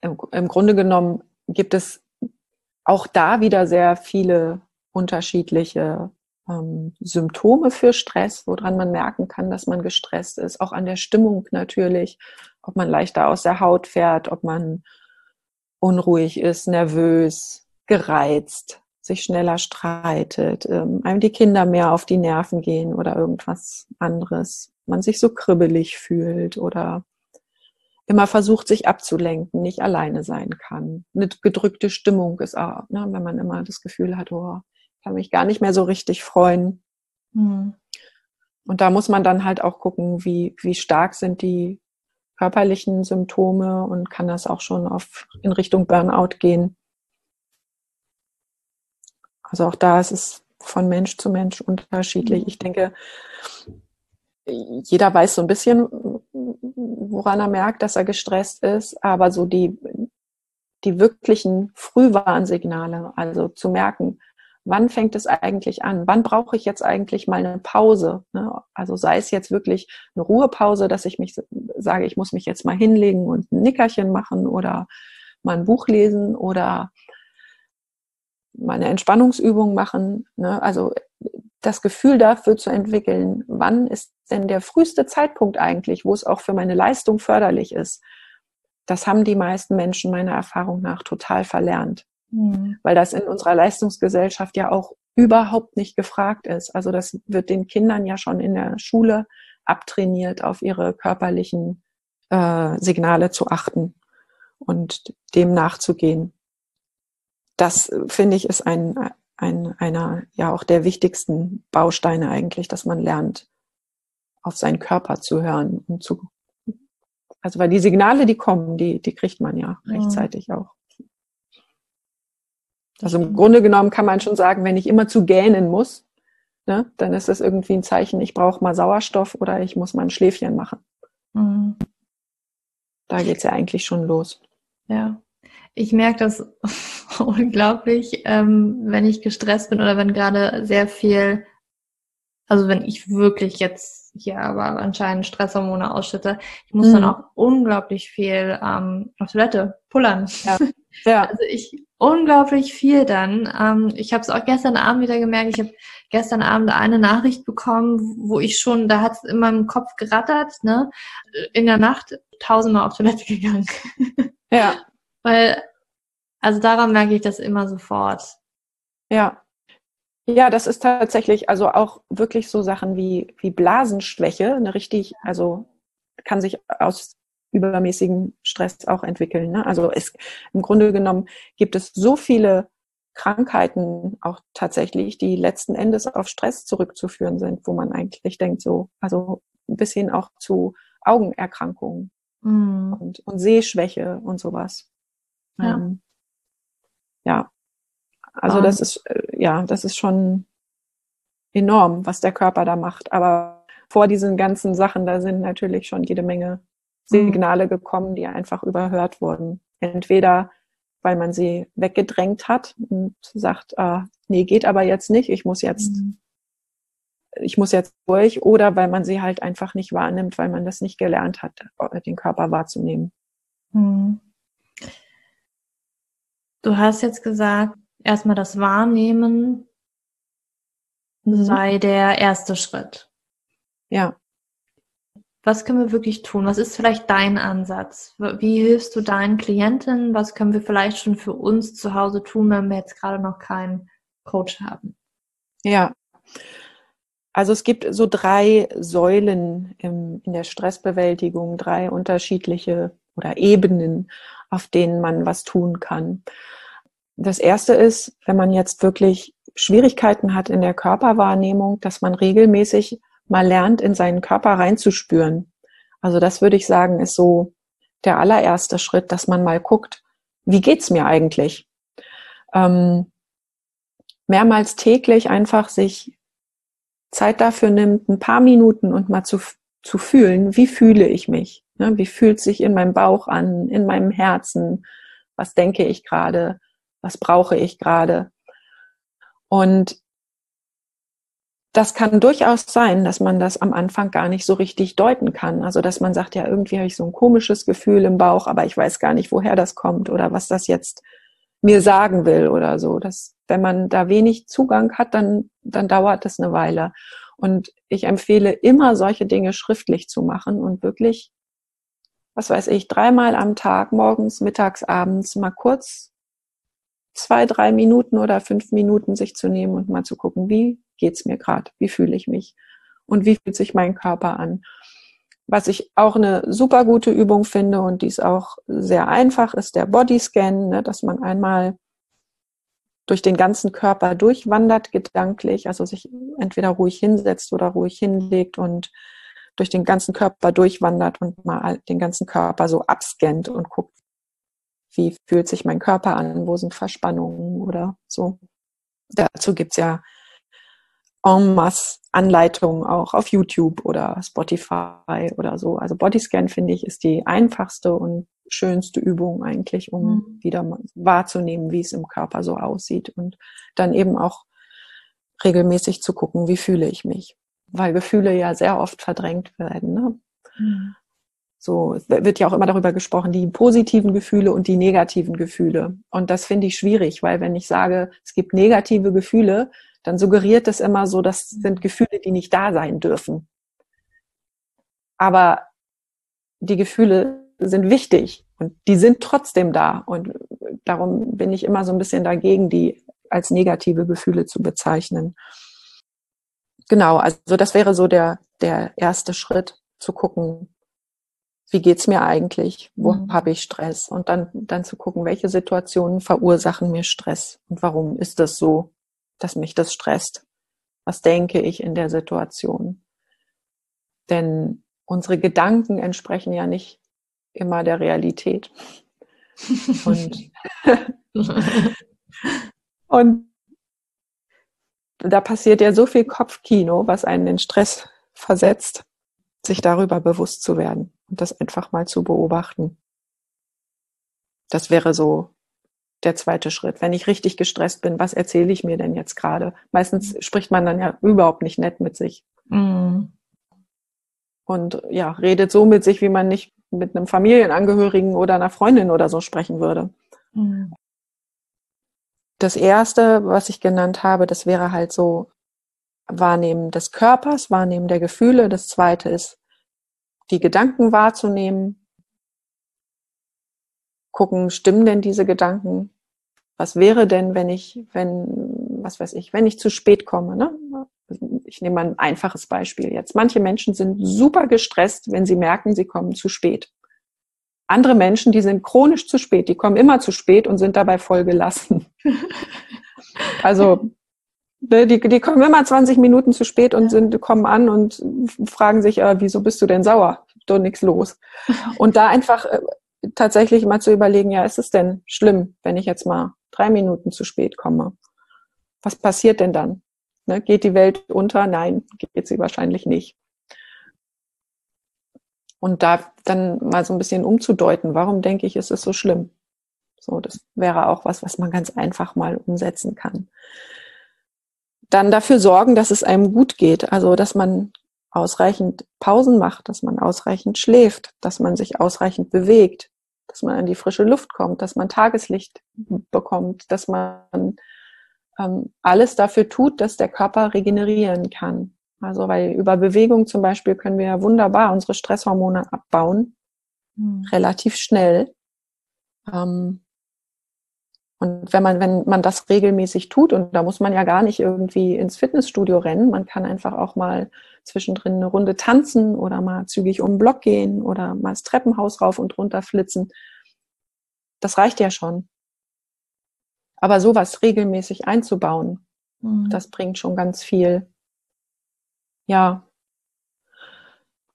im, im Grunde genommen gibt es auch da wieder sehr viele unterschiedliche ähm, Symptome für Stress, woran man merken kann, dass man gestresst ist. Auch an der Stimmung natürlich, ob man leichter aus der Haut fährt, ob man unruhig ist, nervös, gereizt, sich schneller streitet, ähm, einem die Kinder mehr auf die Nerven gehen oder irgendwas anderes, man sich so kribbelig fühlt oder immer versucht, sich abzulenken, nicht alleine sein kann. Eine gedrückte Stimmung ist auch, ne, wenn man immer das Gefühl hat, oh, ich kann mich gar nicht mehr so richtig freuen. Mhm. Und da muss man dann halt auch gucken, wie, wie stark sind die körperlichen Symptome und kann das auch schon auf, in Richtung Burnout gehen. Also auch da ist es von Mensch zu Mensch unterschiedlich. Ich denke, jeder weiß so ein bisschen, woran er merkt, dass er gestresst ist, aber so die, die wirklichen Frühwarnsignale, also zu merken, wann fängt es eigentlich an? Wann brauche ich jetzt eigentlich mal eine Pause? Ne? Also sei es jetzt wirklich eine Ruhepause, dass ich mich sage, ich muss mich jetzt mal hinlegen und ein Nickerchen machen oder mal ein Buch lesen oder mal eine Entspannungsübung machen. Ne? Also das Gefühl dafür zu entwickeln, wann ist denn der früheste Zeitpunkt eigentlich, wo es auch für meine Leistung förderlich ist. Das haben die meisten Menschen meiner Erfahrung nach total verlernt, mhm. weil das in unserer Leistungsgesellschaft ja auch überhaupt nicht gefragt ist. Also das wird den Kindern ja schon in der Schule abtrainiert, auf ihre körperlichen äh, Signale zu achten und dem nachzugehen das äh, finde ich ist ein, ein, einer, ja auch der wichtigsten Bausteine eigentlich, dass man lernt, auf seinen Körper zu hören und zu, also weil die Signale, die kommen, die, die kriegt man ja mhm. rechtzeitig auch. Also im Grunde genommen kann man schon sagen, wenn ich immer zu gähnen muss, ne, dann ist das irgendwie ein Zeichen, ich brauche mal Sauerstoff oder ich muss mal ein Schläfchen machen. Mhm. Da geht's ja eigentlich schon los. Ja. Ich merke das <laughs> unglaublich, ähm, wenn ich gestresst bin oder wenn gerade sehr viel, also wenn ich wirklich jetzt hier aber anscheinend Stresshormone ausschütte, ich muss mhm. dann auch unglaublich viel ähm, auf Toilette pullern. Ja. <laughs> ja. Also ich unglaublich viel dann. Ähm, ich habe es auch gestern Abend wieder gemerkt. Ich habe gestern Abend eine Nachricht bekommen, wo ich schon, da hat es in meinem Kopf gerattert, ne? In der Nacht tausendmal auf Toilette <laughs> gegangen. Ja. Weil, also daran merke ich das immer sofort. Ja. Ja, das ist tatsächlich also auch wirklich so Sachen wie, wie Blasenschwäche, eine richtig, also kann sich aus übermäßigem Stress auch entwickeln. Ne? Also es, im Grunde genommen gibt es so viele Krankheiten auch tatsächlich, die letzten Endes auf Stress zurückzuführen sind, wo man eigentlich denkt, so, also bis hin auch zu Augenerkrankungen mm. und, und Sehschwäche und sowas. Ja. Ähm, ja. Also das ist, äh, ja, das ist schon enorm, was der Körper da macht. Aber vor diesen ganzen Sachen, da sind natürlich schon jede Menge Signale mhm. gekommen, die einfach überhört wurden. Entweder weil man sie weggedrängt hat und sagt, ah, nee, geht aber jetzt nicht, ich muss jetzt mhm. ich muss jetzt durch oder weil man sie halt einfach nicht wahrnimmt, weil man das nicht gelernt hat, den Körper wahrzunehmen. Hm. Du hast jetzt gesagt, erstmal das Wahrnehmen mhm. sei der erste Schritt. Ja. Was können wir wirklich tun? Was ist vielleicht dein Ansatz? Wie hilfst du deinen Klientinnen? Was können wir vielleicht schon für uns zu Hause tun, wenn wir jetzt gerade noch keinen Coach haben? Ja. Also es gibt so drei Säulen in der Stressbewältigung, drei unterschiedliche oder Ebenen, auf denen man was tun kann. Das erste ist, wenn man jetzt wirklich Schwierigkeiten hat in der Körperwahrnehmung, dass man regelmäßig mal lernt, in seinen Körper reinzuspüren. Also das würde ich sagen, ist so der allererste Schritt, dass man mal guckt, wie geht's mir eigentlich? Ähm, mehrmals täglich einfach sich Zeit dafür nimmt, ein paar Minuten und mal zu, zu fühlen, wie fühle ich mich? Ne? Wie fühlt sich in meinem Bauch an, in meinem Herzen? Was denke ich gerade? Was brauche ich gerade? Und das kann durchaus sein, dass man das am Anfang gar nicht so richtig deuten kann. Also, dass man sagt, ja, irgendwie habe ich so ein komisches Gefühl im Bauch, aber ich weiß gar nicht, woher das kommt oder was das jetzt mir sagen will oder so. Das, wenn man da wenig Zugang hat, dann, dann dauert das eine Weile. Und ich empfehle immer solche Dinge schriftlich zu machen und wirklich, was weiß ich, dreimal am Tag, morgens, mittags, abends, mal kurz zwei, drei Minuten oder fünf Minuten sich zu nehmen und mal zu gucken, wie geht's mir gerade, wie fühle ich mich und wie fühlt sich mein Körper an. Was ich auch eine super gute Übung finde und die ist auch sehr einfach, ist der Bodyscan, ne, dass man einmal durch den ganzen Körper durchwandert gedanklich, also sich entweder ruhig hinsetzt oder ruhig hinlegt und durch den ganzen Körper durchwandert und mal den ganzen Körper so abscannt und guckt, wie fühlt sich mein Körper an, wo sind Verspannungen oder so. Dazu gibt's ja en masse Anleitungen auch auf YouTube oder Spotify oder so. Also Bodyscan finde ich ist die einfachste und schönste Übung eigentlich, um mhm. wieder wahrzunehmen, wie es im Körper so aussieht und dann eben auch regelmäßig zu gucken, wie fühle ich mich. Weil Gefühle ja sehr oft verdrängt werden. Ne? Mhm. So wird ja auch immer darüber gesprochen, die positiven Gefühle und die negativen Gefühle. Und das finde ich schwierig, weil wenn ich sage, es gibt negative Gefühle, dann suggeriert es immer so, das sind Gefühle, die nicht da sein dürfen. Aber die Gefühle sind wichtig und die sind trotzdem da. Und darum bin ich immer so ein bisschen dagegen, die als negative Gefühle zu bezeichnen. Genau, also das wäre so der, der erste Schritt, zu gucken, wie geht's mir eigentlich? Wo mhm. habe ich Stress? Und dann, dann zu gucken, welche Situationen verursachen mir Stress und warum ist das so? dass mich das stresst. Was denke ich in der Situation? Denn unsere Gedanken entsprechen ja nicht immer der Realität. <laughs> Und, <laughs> und da passiert ja so viel Kopfkino, was einen in Stress versetzt, sich darüber bewusst zu werden und das einfach mal zu beobachten. Das wäre so der zweite Schritt. Wenn ich richtig gestresst bin, was erzähle ich mir denn jetzt gerade? Meistens spricht man dann ja überhaupt nicht nett mit sich. Mhm. Und ja, redet so mit sich, wie man nicht mit einem Familienangehörigen oder einer Freundin oder so sprechen würde. Mhm. Das erste, was ich genannt habe, das wäre halt so Wahrnehmen des Körpers, Wahrnehmen der Gefühle. Das zweite ist, die Gedanken wahrzunehmen, gucken, stimmen denn diese Gedanken? Was wäre denn, wenn ich, wenn, was weiß ich, wenn ich zu spät komme? Ne? Ich nehme mal ein einfaches Beispiel jetzt. Manche Menschen sind super gestresst, wenn sie merken, sie kommen zu spät. Andere Menschen, die sind chronisch zu spät, die kommen immer zu spät und sind dabei voll gelassen. <laughs> also ne, die, die kommen immer 20 Minuten zu spät und sind, kommen an und fragen sich, äh, wieso bist du denn sauer? Doch nichts los. <laughs> Und da einfach äh, tatsächlich mal zu überlegen, ja, ist es denn schlimm, wenn ich jetzt mal drei Minuten zu spät komme? Was passiert denn dann? Ne, geht die Welt unter? Nein, geht sie wahrscheinlich nicht. Und da dann mal so ein bisschen umzudeuten, warum denke ich, ist es so schlimm? So, das wäre auch was, was man ganz einfach mal umsetzen kann. dann dafür sorgen, dass es einem gut geht. Also, dass man ausreichend Pausen macht, dass man ausreichend schläft, dass man sich ausreichend bewegt, dass man an die frische Luft kommt, dass man Tageslicht bekommt, dass man ähm, alles dafür tut, dass der Körper regenerieren kann. Also weil über Bewegung zum Beispiel können wir ja wunderbar unsere Stresshormone abbauen, mhm. relativ schnell. Ähm, und wenn man, wenn man das regelmäßig tut, und da muss man ja gar nicht irgendwie ins Fitnessstudio rennen, man kann einfach auch mal zwischendrin eine Runde tanzen oder mal zügig um den Block gehen oder mal das Treppenhaus rauf und runter flitzen. Das reicht ja schon. Aber sowas regelmäßig einzubauen, mhm. das bringt schon ganz viel. Ja.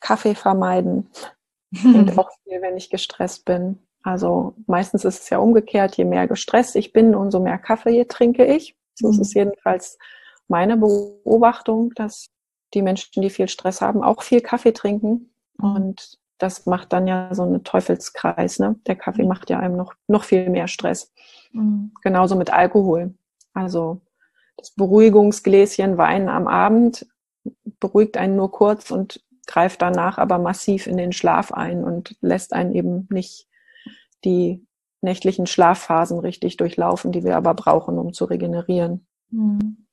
Kaffee vermeiden. <laughs> Bringt auch viel, wenn ich gestresst bin. Also meistens ist es ja umgekehrt, je mehr gestresst ich bin, umso mehr Kaffee trinke ich. So mhm. ist es jedenfalls meine Beobachtung, dass die Menschen, die viel Stress haben, auch viel Kaffee trinken. Mhm. Und das macht dann ja so einen Teufelskreis. Ne? Der Kaffee mhm. macht ja einem noch, noch viel mehr Stress. Mhm. Genauso mit Alkohol. Also das Beruhigungsgläschen Wein am Abend beruhigt einen nur kurz und greift danach aber massiv in den Schlaf ein und lässt einen eben nicht die nächtlichen Schlafphasen richtig durchlaufen, die wir aber brauchen, um zu regenerieren. Mhm.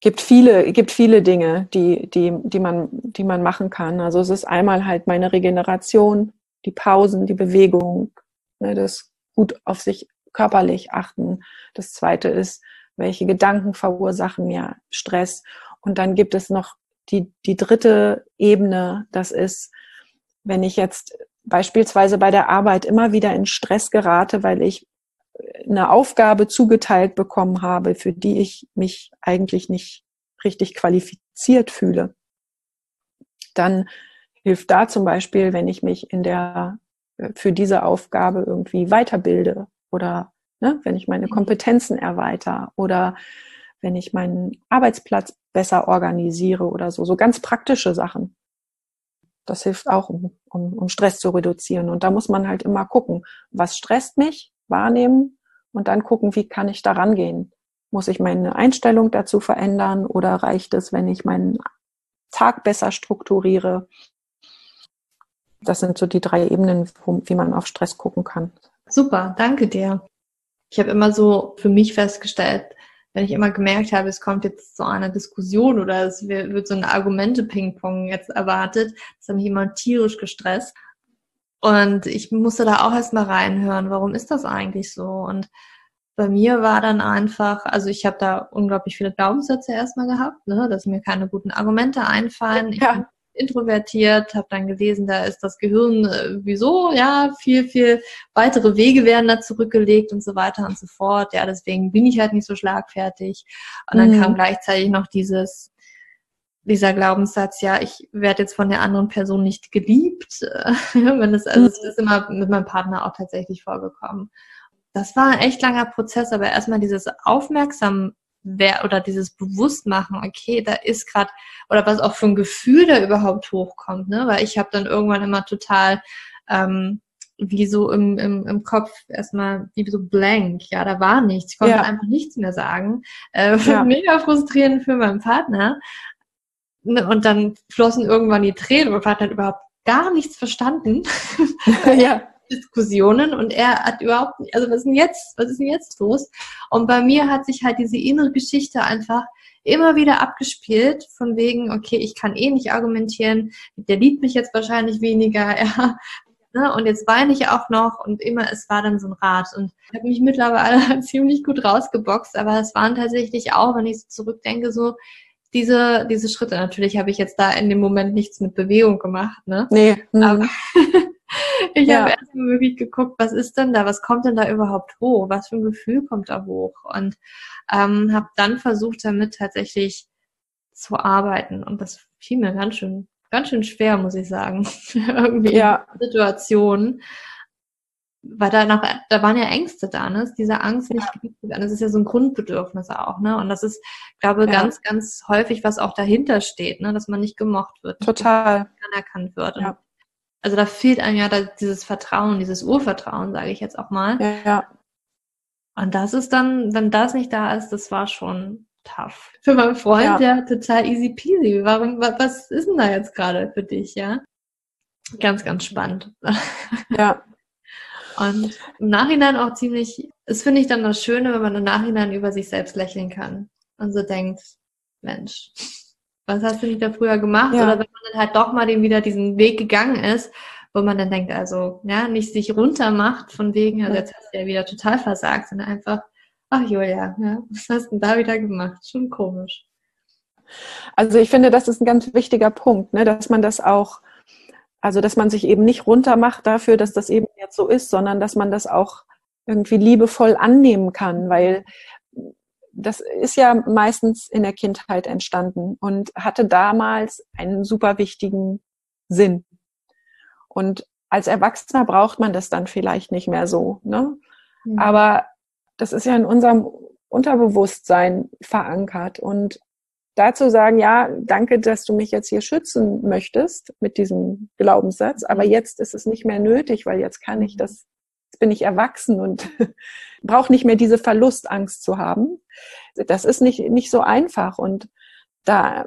Gibt viele, gibt viele Dinge, die, die, die, man, die man machen kann. Also es ist einmal halt meine Regeneration, die Pausen, die Bewegung, ne, das gut auf sich körperlich achten. Das zweite ist, welche Gedanken verursachen mir Stress. Und dann gibt es noch die, die dritte Ebene, das ist, wenn ich jetzt beispielsweise bei der Arbeit immer wieder in Stress gerate, weil ich eine Aufgabe zugeteilt bekommen habe, für die ich mich eigentlich nicht richtig qualifiziert fühle, dann hilft da zum Beispiel, wenn ich mich in der für diese Aufgabe irgendwie weiterbilde oder ne, wenn ich meine mhm. Kompetenzen erweitere oder wenn ich meinen Arbeitsplatz besser organisiere oder so, so ganz praktische Sachen. Das hilft auch, um, um, um Stress zu reduzieren. Und da muss man halt immer gucken, was stresst mich, wahrnehmen und dann gucken, wie kann ich da rangehen. Muss ich meine Einstellung dazu verändern oder reicht es, wenn ich meinen Tag besser strukturiere? Das sind so die drei Ebenen, wie man auf Stress gucken kann. Super, danke dir. Ich habe immer so für mich festgestellt, wenn ich immer gemerkt habe, es kommt jetzt zu einer Diskussion oder es wird so eine Argumente-Ping-Pong jetzt erwartet, das hat mich immer tierisch gestresst. Und ich musste da auch erstmal reinhören, warum ist das eigentlich so? Und bei mir war dann einfach, also ich habe da unglaublich viele Glaubenssätze erstmal gehabt, ne, dass mir keine guten Argumente einfallen. Ja introvertiert, habe dann gelesen, da ist das Gehirn äh, wieso, ja, viel, viel weitere Wege werden da zurückgelegt und so weiter und so fort. Ja, deswegen bin ich halt nicht so schlagfertig. Und dann mhm. kam gleichzeitig noch dieses, dieser Glaubenssatz, ja, ich werde jetzt von der anderen Person nicht geliebt. <laughs> Wenn es, also es ist immer mit meinem Partner auch tatsächlich vorgekommen. Das war ein echt langer Prozess, aber erstmal dieses Aufmerksam wer oder dieses Bewusstmachen, okay, da ist gerade oder was auch für ein Gefühl da überhaupt hochkommt, ne? Weil ich habe dann irgendwann immer total ähm, wie so im, im, im Kopf erstmal wie so blank, ja, da war nichts, ich konnte ja. einfach nichts mehr sagen. Äh, <laughs> ja. Mega frustrierend für meinen Partner. Ne, und dann flossen irgendwann die Tränen und mein Partner hat überhaupt gar nichts verstanden. <laughs> ja. Diskussionen und er hat überhaupt nicht, also was ist denn jetzt, was ist denn jetzt los? Und bei mir hat sich halt diese innere Geschichte einfach immer wieder abgespielt, von wegen, okay, ich kann eh nicht argumentieren, der liebt mich jetzt wahrscheinlich weniger, <laughs> ja. Ne? Und jetzt weine ich auch noch und immer, es war dann so ein Rad. Und ich habe mich mittlerweile <laughs> ziemlich gut rausgeboxt, aber es waren tatsächlich auch, wenn ich so zurückdenke, so diese, diese Schritte. Natürlich habe ich jetzt da in dem Moment nichts mit Bewegung gemacht, ne? Nee. Aber <laughs> ich ja. habe erstmal wirklich geguckt, was ist denn da, was kommt denn da überhaupt hoch, was für ein Gefühl kommt da hoch und ähm, habe dann versucht, damit tatsächlich zu arbeiten und das fiel mir ganz schön, ganz schön schwer, muss ich sagen, <laughs> irgendwie ja. Situationen, weil da noch, da waren ja Ängste da, ne? Diese Angst nicht geliebt zu werden. Das ist ja so ein Grundbedürfnis auch, ne? Und das ist, glaube ja. ganz, ganz häufig, was auch dahinter steht, ne? Dass man nicht gemocht wird, total anerkannt wird. Ja also da fehlt einem ja dieses Vertrauen, dieses Urvertrauen, sage ich jetzt auch mal. Ja. Und das ist dann, wenn das nicht da ist, das war schon tough. Für meinen Freund, ja, ja total easy peasy. Warum, was ist denn da jetzt gerade für dich, ja? Ganz, ganz spannend. <laughs> Ja. Und im Nachhinein auch ziemlich, das finde ich dann das Schöne, wenn man im Nachhinein über sich selbst lächeln kann und so denkt, Mensch, was hast du nicht da früher gemacht? Ja. Oder wenn man dann halt doch mal den wieder diesen Weg gegangen ist, wo man dann denkt, also, ja, nicht sich runter macht von wegen, also jetzt hast du ja wieder total versagt, sondern einfach, ach Julia, ja, was hast du denn da wieder gemacht? Schon komisch. Also ich finde, das ist ein ganz wichtiger Punkt, ne, dass man das auch, also dass man sich eben nicht runter macht dafür, dass das eben jetzt so ist, sondern dass man das auch irgendwie liebevoll annehmen kann, weil das ist ja meistens in der Kindheit entstanden und hatte damals einen super wichtigen Sinn. Und als Erwachsener braucht man das dann vielleicht nicht mehr so. Ne? Mhm. Aber das ist ja in unserem Unterbewusstsein verankert. Und dazu sagen, ja, danke, dass du mich jetzt hier schützen möchtest mit diesem Glaubenssatz, aber mhm. jetzt ist es nicht mehr nötig, weil jetzt kann ich mhm. das, bin ich erwachsen und <laughs> brauche nicht mehr diese Verlustangst zu haben. Das ist nicht, nicht so einfach. Und da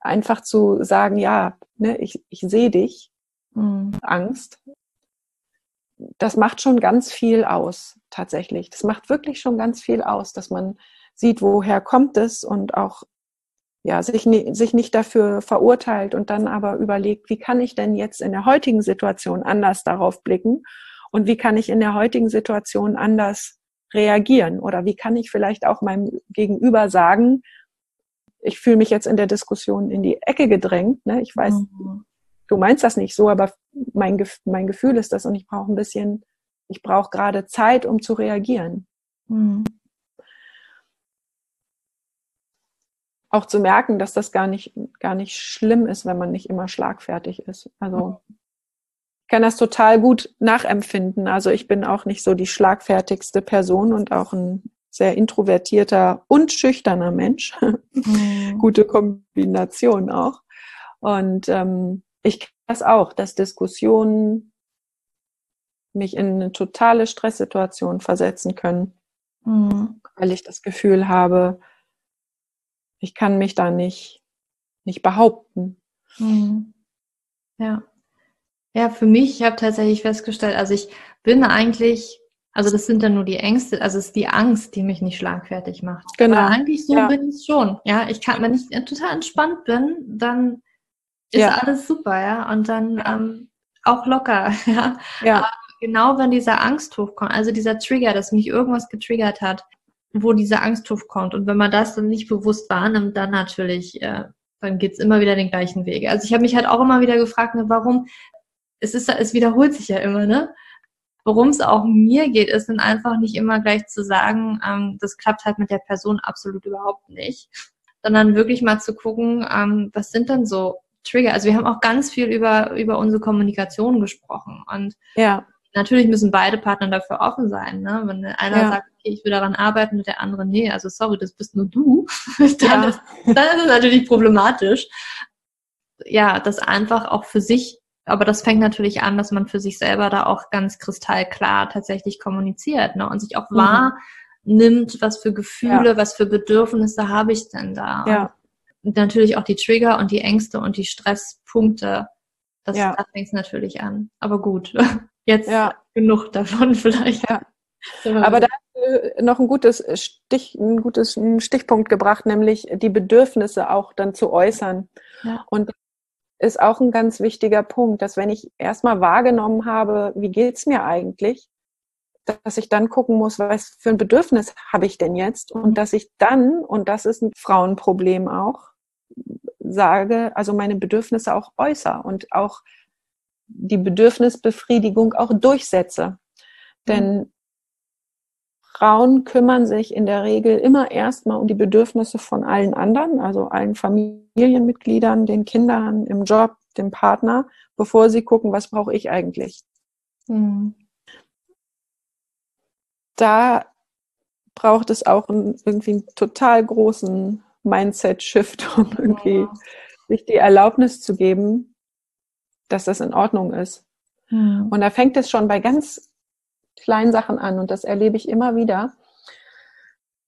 einfach zu sagen, ja, ne, ich, ich sehe dich mhm. Angst. Das macht schon ganz viel aus, tatsächlich. Das macht wirklich schon ganz viel aus, dass man sieht, woher kommt es und auch ja, sich, sich nicht dafür verurteilt und dann aber überlegt, wie kann ich denn jetzt in der heutigen Situation anders darauf blicken und wie kann ich in der heutigen Situation anders reagieren oder wie kann ich vielleicht auch meinem Gegenüber sagen, ich fühle mich jetzt in der Diskussion in die Ecke gedrängt, ne? ich weiß, mhm du meinst das nicht so, aber mein, mein Gefühl ist das und ich brauche ein bisschen, ich brauche gerade Zeit, um zu reagieren. Mhm. Auch zu merken, dass das gar nicht, gar nicht schlimm ist, wenn man nicht immer schlagfertig ist. Also ich kann das total gut nachempfinden. Also ich bin auch nicht so die schlagfertigste Person und auch ein sehr introvertierter und schüchterner Mensch. Mhm. <laughs> Gute Kombination auch. Und ähm, ich kenne das auch, dass Diskussionen mich in eine totale Stresssituation versetzen können, mhm. weil ich das Gefühl habe, ich kann mich da nicht, nicht behaupten. Mhm. Ja. Ja, für mich, ich habe tatsächlich festgestellt, also ich bin eigentlich, also das sind dann nur die Ängste, also es ist die Angst, die mich nicht schlagfertig macht. Genau. Aber eigentlich so ja. bin ich schon. Ja, ich kann, wenn ich total entspannt bin, dann ist ja. alles super, ja. Und dann ja. Ähm, auch locker, <laughs> ja. ja. Aber genau wenn dieser Angst hochkommt, also dieser Trigger, dass mich irgendwas getriggert hat, wo diese Angst hochkommt. Und wenn man das dann nicht bewusst wahrnimmt, dann natürlich, äh, dann geht's immer wieder den gleichen Weg. Also ich habe mich halt auch immer wieder gefragt, ne, warum, es ist, es wiederholt sich ja immer, ne? Worum es auch mir geht, ist dann einfach nicht immer gleich zu sagen, ähm, das klappt halt mit der Person absolut überhaupt nicht, sondern wirklich mal zu gucken, ähm, was sind denn so Trigger. Also wir haben auch ganz viel über, über unsere Kommunikation gesprochen. Und ja. natürlich müssen beide Partner dafür offen sein. Ne? Wenn einer ja. sagt, okay, ich will daran arbeiten und der andere, nee, also sorry, das bist nur du, <laughs> dann, ja. ist, dann ist es natürlich problematisch. Ja, das einfach auch für sich, aber das fängt natürlich an, dass man für sich selber da auch ganz kristallklar tatsächlich kommuniziert ne? und sich auch mhm. wahrnimmt, was für Gefühle, ja. was für Bedürfnisse habe ich denn da. Ja natürlich auch die Trigger und die Ängste und die Stresspunkte. Das, ja. da fängt es natürlich an. Aber gut, <laughs> jetzt ja. genug davon <laughs> vielleicht. Ja. Aber da hast du noch ein gutes Stich, ein gutes Stichpunkt gebracht, nämlich die Bedürfnisse auch dann zu äußern. Ja. Und ist auch ein ganz wichtiger Punkt, dass wenn ich erstmal wahrgenommen habe, wie geht's mir eigentlich, dass ich dann gucken muss, was für ein Bedürfnis habe ich denn jetzt und dass ich dann, und das ist ein Frauenproblem auch, sage, also meine Bedürfnisse auch äußere und auch die Bedürfnisbefriedigung auch durchsetze. Denn mhm. Frauen kümmern sich in der Regel immer erstmal um die Bedürfnisse von allen anderen, also allen Familienmitgliedern, den Kindern, im Job, dem Partner, bevor sie gucken, was brauche ich eigentlich. Mhm. Da braucht es auch einen, irgendwie einen total großen Mindset-Shift, <laughs> um irgendwie ja. sich die Erlaubnis zu geben, dass das in Ordnung ist. Mhm. Und da fängt es schon bei ganz kleinen Sachen an und das erlebe ich immer wieder,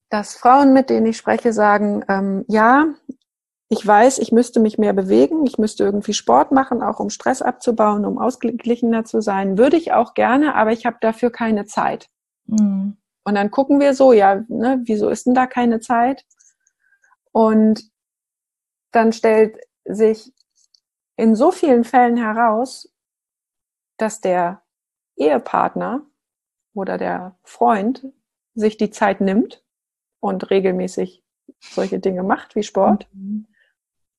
dass Frauen, mit denen ich spreche, sagen, ähm, ja, ich weiß, ich müsste mich mehr bewegen, ich müsste irgendwie Sport machen, auch um Stress abzubauen, um ausgeglichener zu sein. Würde ich auch gerne, aber ich habe dafür keine Zeit. Mhm. Und dann gucken wir so, ja, ne, wieso ist denn da keine Zeit? Und dann stellt sich in so vielen Fällen heraus, dass der Ehepartner oder der Freund sich die Zeit nimmt und regelmäßig solche Dinge macht wie Sport mhm.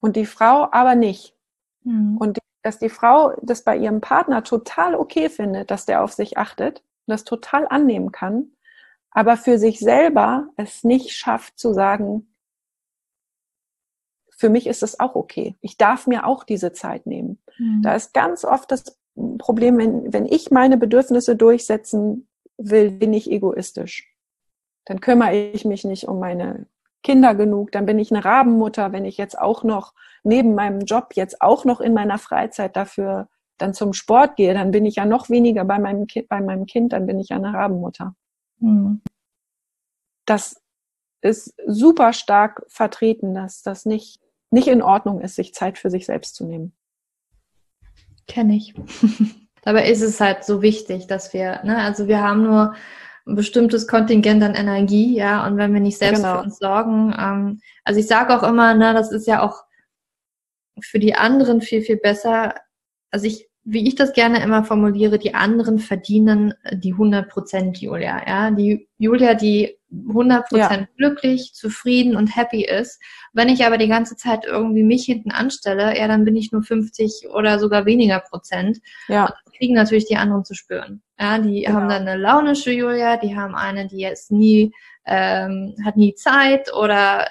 und die Frau aber nicht. Mhm. Und die, dass die Frau das bei ihrem Partner total okay findet, dass der auf sich achtet und das total annehmen kann, aber für sich selber es nicht schafft zu sagen, für mich ist es auch okay. Ich darf mir auch diese Zeit nehmen. Mhm. Da ist ganz oft das Problem, wenn, wenn ich meine Bedürfnisse durchsetzen will, bin ich egoistisch. Dann kümmere ich mich nicht um meine Kinder genug, dann bin ich eine Rabenmutter, wenn ich jetzt auch noch neben meinem Job jetzt auch noch in meiner Freizeit dafür dann zum Sport gehe, dann bin ich ja noch weniger bei meinem Kind, bei meinem Kind, dann bin ich ja eine Rabenmutter. Mhm. Das ist super stark vertreten, dass das nicht nicht in Ordnung ist, sich Zeit für sich selbst zu nehmen. Kenne ich. <laughs> Dabei ist es halt so wichtig, dass wir, ne, also wir haben nur ein bestimmtes Kontingent an Energie, ja, und wenn wir nicht selbst genau. für uns sorgen, ähm, also ich sage auch immer, ne, das ist ja auch für die anderen viel, viel besser. Also ich wie ich das gerne immer formuliere, die anderen verdienen die 100% Julia. Ja? Die Julia, die 100% ja. glücklich, zufrieden und happy ist. Wenn ich aber die ganze Zeit irgendwie mich hinten anstelle, ja, dann bin ich nur 50 oder sogar weniger Prozent. Ja. Und das kriegen natürlich die anderen zu spüren. Ja, die genau. haben dann eine launische Julia, die haben eine, die jetzt nie, ähm, hat nie Zeit oder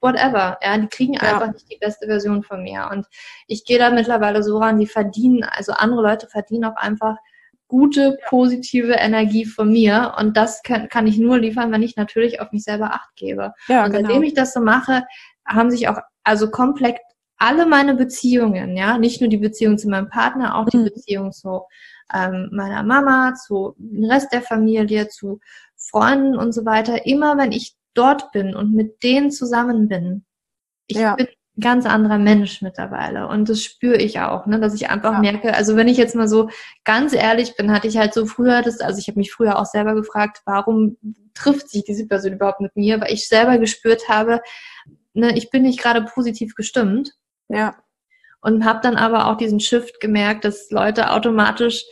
whatever. Ja, die kriegen ja. einfach nicht die beste Version von mir. Und ich gehe da mittlerweile so ran, die verdienen, also andere Leute verdienen auch einfach gute, positive Energie von mir. Und das kann, kann ich nur liefern, wenn ich natürlich auf mich selber Acht gebe. Ja, und seitdem genau. ich das so mache, haben sich auch also komplett alle meine Beziehungen, ja, nicht nur die Beziehung zu meinem Partner, auch die mhm. Beziehung zu ähm, meiner Mama, zu dem Rest der Familie, zu Freunden und so weiter. Immer wenn ich dort bin und mit denen zusammen bin, ich ja. bin ein ganz anderer Mensch mittlerweile. Und das spüre ich auch, ne, dass ich einfach ja. merke, also wenn ich jetzt mal so ganz ehrlich bin, hatte ich halt so früher das, also ich habe mich früher auch selber gefragt, warum trifft sich diese Person überhaupt mit mir, weil ich selber gespürt habe, ne, ich bin nicht gerade positiv gestimmt. Ja. Und habe dann aber auch diesen Shift gemerkt, dass Leute automatisch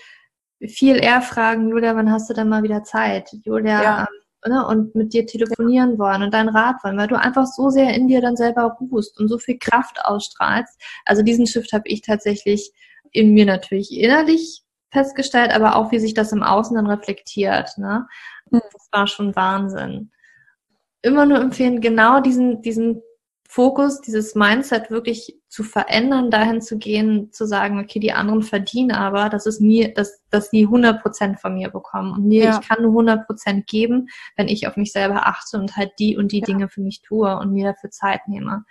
viel eher fragen, Julia, wann hast du denn mal wieder Zeit? Julia, ja. Ne, und mit dir telefonieren wollen und deinen Rat wollen, weil du einfach so sehr in dir dann selber ruhst und so viel Kraft ausstrahlst. Also diesen Shift habe ich tatsächlich in mir natürlich innerlich festgestellt, aber auch wie sich das im Außen dann reflektiert. Ne? Mhm. Das war schon Wahnsinn. Immer nur empfehlen, genau diesen, diesen Fokus, dieses Mindset wirklich zu verändern, dahin zu gehen, zu sagen, okay, die anderen verdienen aber, dass es mir, dass, dass die 100 Prozent von mir bekommen. Und mir, ja. ich kann nur 100 Prozent geben, wenn ich auf mich selber achte und halt die und die ja. Dinge für mich tue und mir dafür Zeit nehme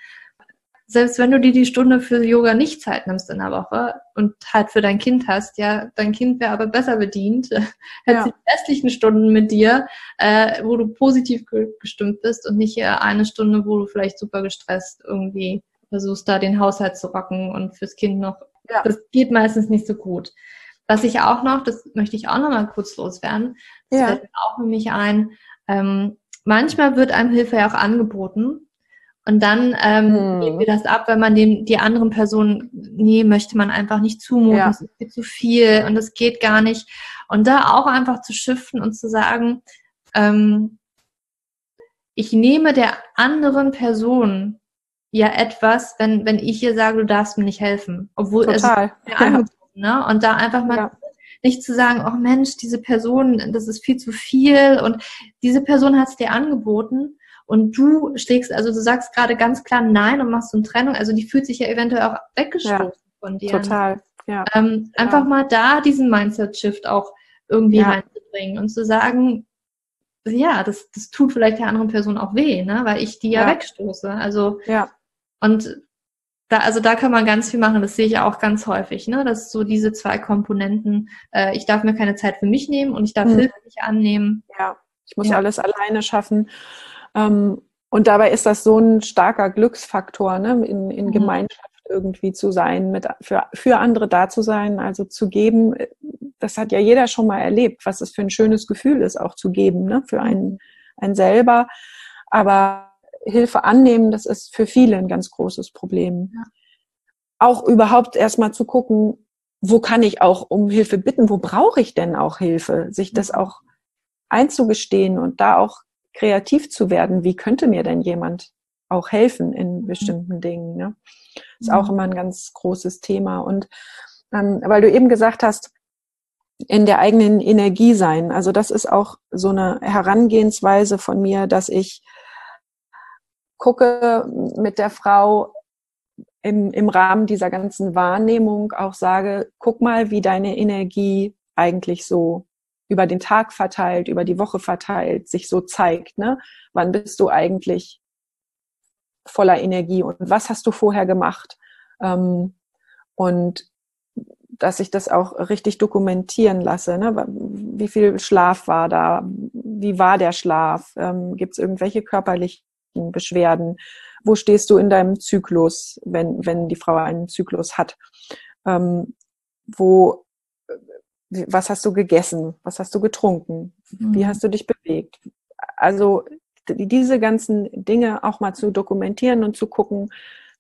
selbst wenn du dir die Stunde für Yoga nicht Zeit nimmst in der Woche und halt für dein Kind hast, ja, dein Kind wäre aber besser bedient, <laughs> hätte ja. die restlichen Stunden mit dir, äh, wo du positiv gestimmt bist und nicht äh, eine Stunde, wo du vielleicht super gestresst irgendwie versuchst, da den Haushalt zu rocken und fürs Kind noch. Ja. Das geht meistens nicht so gut. Was ich auch noch, das möchte ich auch noch mal kurz loswerden, das ja. fällt mir auch nämlich ein, ähm, manchmal wird einem Hilfe ja auch angeboten und dann ähm, hm. nehmen wir das ab, wenn man den, die anderen Personen, nee, möchte man einfach nicht zumuten, ja. das ist viel zu viel und das geht gar nicht. Und da auch einfach zu shiften und zu sagen, ähm, ich nehme der anderen Person ja etwas, wenn, wenn ich ihr sage, du darfst mir nicht helfen. Obwohl Total. es ja. ne? Und da einfach mal ja. nicht zu sagen, oh Mensch, diese Person, das ist viel zu viel und diese Person hat es dir angeboten und du schlägst, also du sagst gerade ganz klar Nein und machst so eine Trennung, also die fühlt sich ja eventuell auch weggestoßen ja, von dir. Total, ja. Ähm, ja. Einfach mal da diesen Mindset-Shift auch irgendwie ja. reinzubringen und zu sagen, ja, das, das tut vielleicht der anderen Person auch weh, ne? weil ich die ja, wegstoße. Also, ja. und da, also da kann man ganz viel machen, das sehe ich auch ganz häufig, ne? dass so diese zwei Komponenten, äh, ich darf mir keine Zeit für mich nehmen und ich darf hm. Hilfe nicht annehmen. Ja, ich muss ja. alles alleine schaffen. Ähm, und dabei ist das so ein starker Glücksfaktor, ne? in, in mhm. Gemeinschaft irgendwie zu sein, mit, für, für andere da zu sein, also zu geben. Das hat ja jeder schon mal erlebt, was es für ein schönes Gefühl ist, auch zu geben, ne? für einen, einen selber. Aber Hilfe annehmen, das ist für viele ein ganz großes Problem. Ja. Auch überhaupt erstmal zu gucken, wo kann ich auch um Hilfe bitten? Wo brauche ich denn auch Hilfe? Sich das mhm. auch einzugestehen und da auch kreativ zu werden. Wie könnte mir denn jemand auch helfen in mhm. bestimmten Dingen? Ne? Ist mhm. auch immer ein ganz großes Thema. Und ähm, weil du eben gesagt hast, in der eigenen Energie sein. Also das ist auch so eine Herangehensweise von mir, dass ich gucke mit der Frau, im, im Rahmen dieser ganzen Wahrnehmung auch sage, guck mal, wie deine Energie eigentlich so über den Tag verteilt, über die Woche verteilt, sich so zeigt. Ne? Wann bist du eigentlich voller Energie und was hast du vorher gemacht? Ähm, und dass ich das auch richtig dokumentieren lasse. Ne? Wie viel Schlaf war da? Wie war der Schlaf? Ähm, Gibt es irgendwelche körperlichen Beschwerden? wo stehst du in deinem Zyklus, wenn, wenn die Frau einen Zyklus hat? Ähm, wo, was hast du gegessen? Was hast du getrunken? Mhm. Wie hast du dich bewegt? Also diese ganzen Dinge auch mal zu dokumentieren und zu gucken,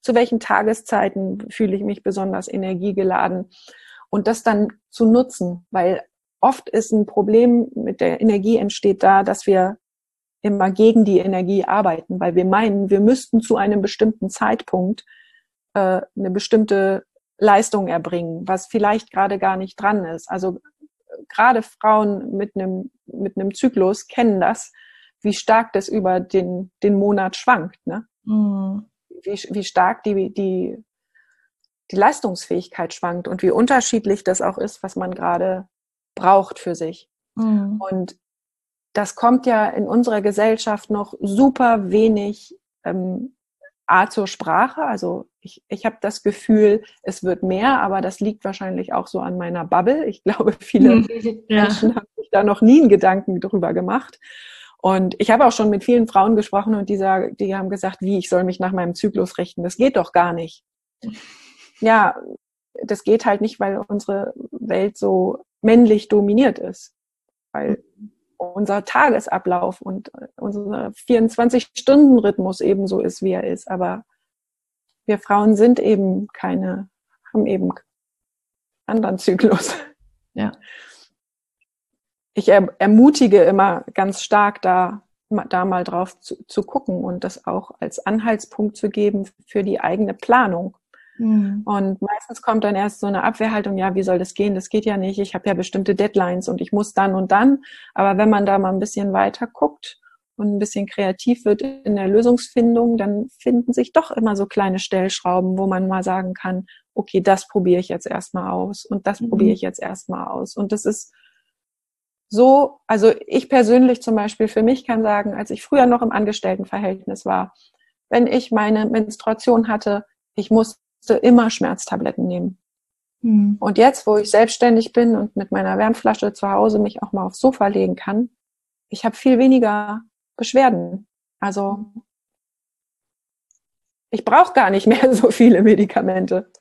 zu welchen Tageszeiten fühle ich mich besonders energiegeladen und das dann zu nutzen, weil oft ist ein Problem mit der Energie entsteht da, dass wir immer gegen die Energie arbeiten, weil wir meinen, wir müssten zu einem bestimmten Zeitpunkt äh, eine bestimmte Leistung erbringen, was vielleicht gerade gar nicht dran ist. Also gerade Frauen mit einem mit einem Zyklus kennen das, wie stark das über den den Monat schwankt, ne? Mhm. Wie, wie stark die die die Leistungsfähigkeit schwankt und wie unterschiedlich das auch ist, was man gerade braucht für sich. Mhm. Und das kommt ja in unserer Gesellschaft noch super wenig ähm, A zur Sprache. Also ich, ich habe das Gefühl, es wird mehr, aber das liegt wahrscheinlich auch so an meiner Bubble. Ich glaube, viele ja. Menschen haben sich da noch nie einen Gedanken drüber gemacht. Und ich habe auch schon mit vielen Frauen gesprochen und die, sagen, die haben gesagt, wie, ich soll mich nach meinem Zyklus richten. Das geht doch gar nicht. Ja, das geht halt nicht, weil unsere Welt so männlich dominiert ist. Weil unser Tagesablauf und äh, unser 24-Stunden-Rhythmus ebenso ist, wie er ist. Aber wir Frauen sind eben keine, haben eben anderen Zyklus. Ja. Ich er, ermutige immer ganz stark da, da mal drauf zu, zu gucken und das auch als Anhaltspunkt zu geben für die eigene Planung. Mhm. Und meistens kommt dann erst so eine Abwehrhaltung, ja, wie soll das gehen? Das geht ja nicht. Ich habe ja bestimmte Deadlines und ich muss dann und dann. Aber wenn man da mal ein bisschen weiter guckt und ein bisschen kreativ wird in der Lösungsfindung, dann finden sich doch immer so kleine Stellschrauben, wo man mal sagen kann, okay, das probiere ich jetzt erstmal aus und das mhm. probiere ich jetzt erstmal aus. Und das ist so, also ich persönlich zum Beispiel für mich kann sagen, als ich früher noch im Angestelltenverhältnis war, wenn ich meine Menstruation hatte, ich muss musste immer Schmerztabletten nehmen. Mhm. Und jetzt, wo ich selbstständig bin und mit meiner Wärmflasche zu Hause mich auch mal aufs Sofa legen kann, ich habe viel weniger Beschwerden. Also ich brauche gar nicht mehr <laughs> so viele Medikamente.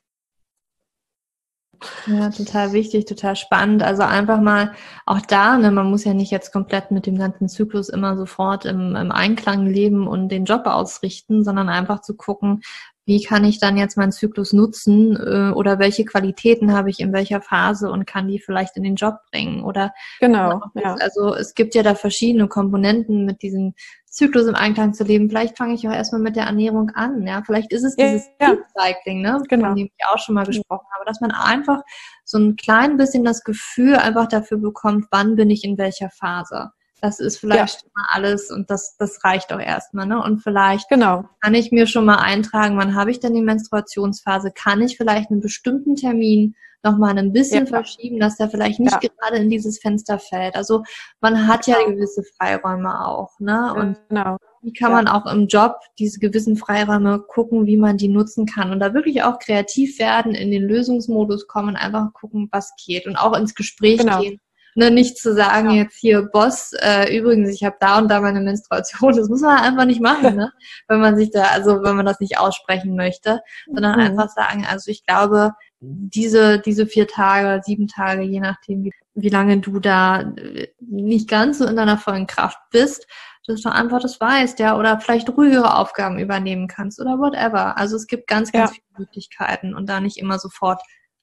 Ja, total wichtig, total spannend. Also einfach mal auch da, ne, man muss ja nicht jetzt komplett mit dem ganzen Zyklus immer sofort im, im Einklang leben und den Job ausrichten, sondern einfach zu gucken, wie kann ich dann jetzt meinen Zyklus nutzen äh, oder welche Qualitäten habe ich in welcher Phase und kann die vielleicht in den Job bringen oder genau ja. also es gibt ja da verschiedene Komponenten mit diesem Zyklus im Einklang zu leben vielleicht fange ich auch erstmal mit der Ernährung an ja vielleicht ist es dieses ja. Cycling ne genau. von dem ich auch schon mal gesprochen habe dass man einfach so ein klein bisschen das Gefühl einfach dafür bekommt wann bin ich in welcher Phase das ist vielleicht ja. mal alles und das, das reicht auch erstmal, ne? Und vielleicht genau. kann ich mir schon mal eintragen, wann habe ich denn die Menstruationsphase? Kann ich vielleicht einen bestimmten Termin nochmal ein bisschen ja. verschieben, dass der vielleicht nicht ja. gerade in dieses Fenster fällt? Also man hat ja genau. gewisse Freiräume auch, ne? Und genau. wie kann man auch im Job diese gewissen Freiräume gucken, wie man die nutzen kann und da wirklich auch kreativ werden, in den Lösungsmodus kommen, einfach gucken, was geht und auch ins Gespräch genau. gehen Ne, nicht zu sagen, ja. jetzt hier, Boss, äh, übrigens, ich habe da und da meine Menstruation. <laughs> Das muss man einfach nicht machen, ne? <laughs> wenn man sich da, also wenn man das nicht aussprechen möchte, sondern mhm. einfach sagen, also ich glaube, diese, diese vier Tage, sieben Tage, je nachdem, wie, wie lange du da äh, nicht ganz so in deiner vollen Kraft bist, dass du einfach das weißt, ja, oder vielleicht ruhigere Aufgaben übernehmen kannst oder whatever. Also es gibt ganz, ganz ja. viele Möglichkeiten und da nicht immer sofort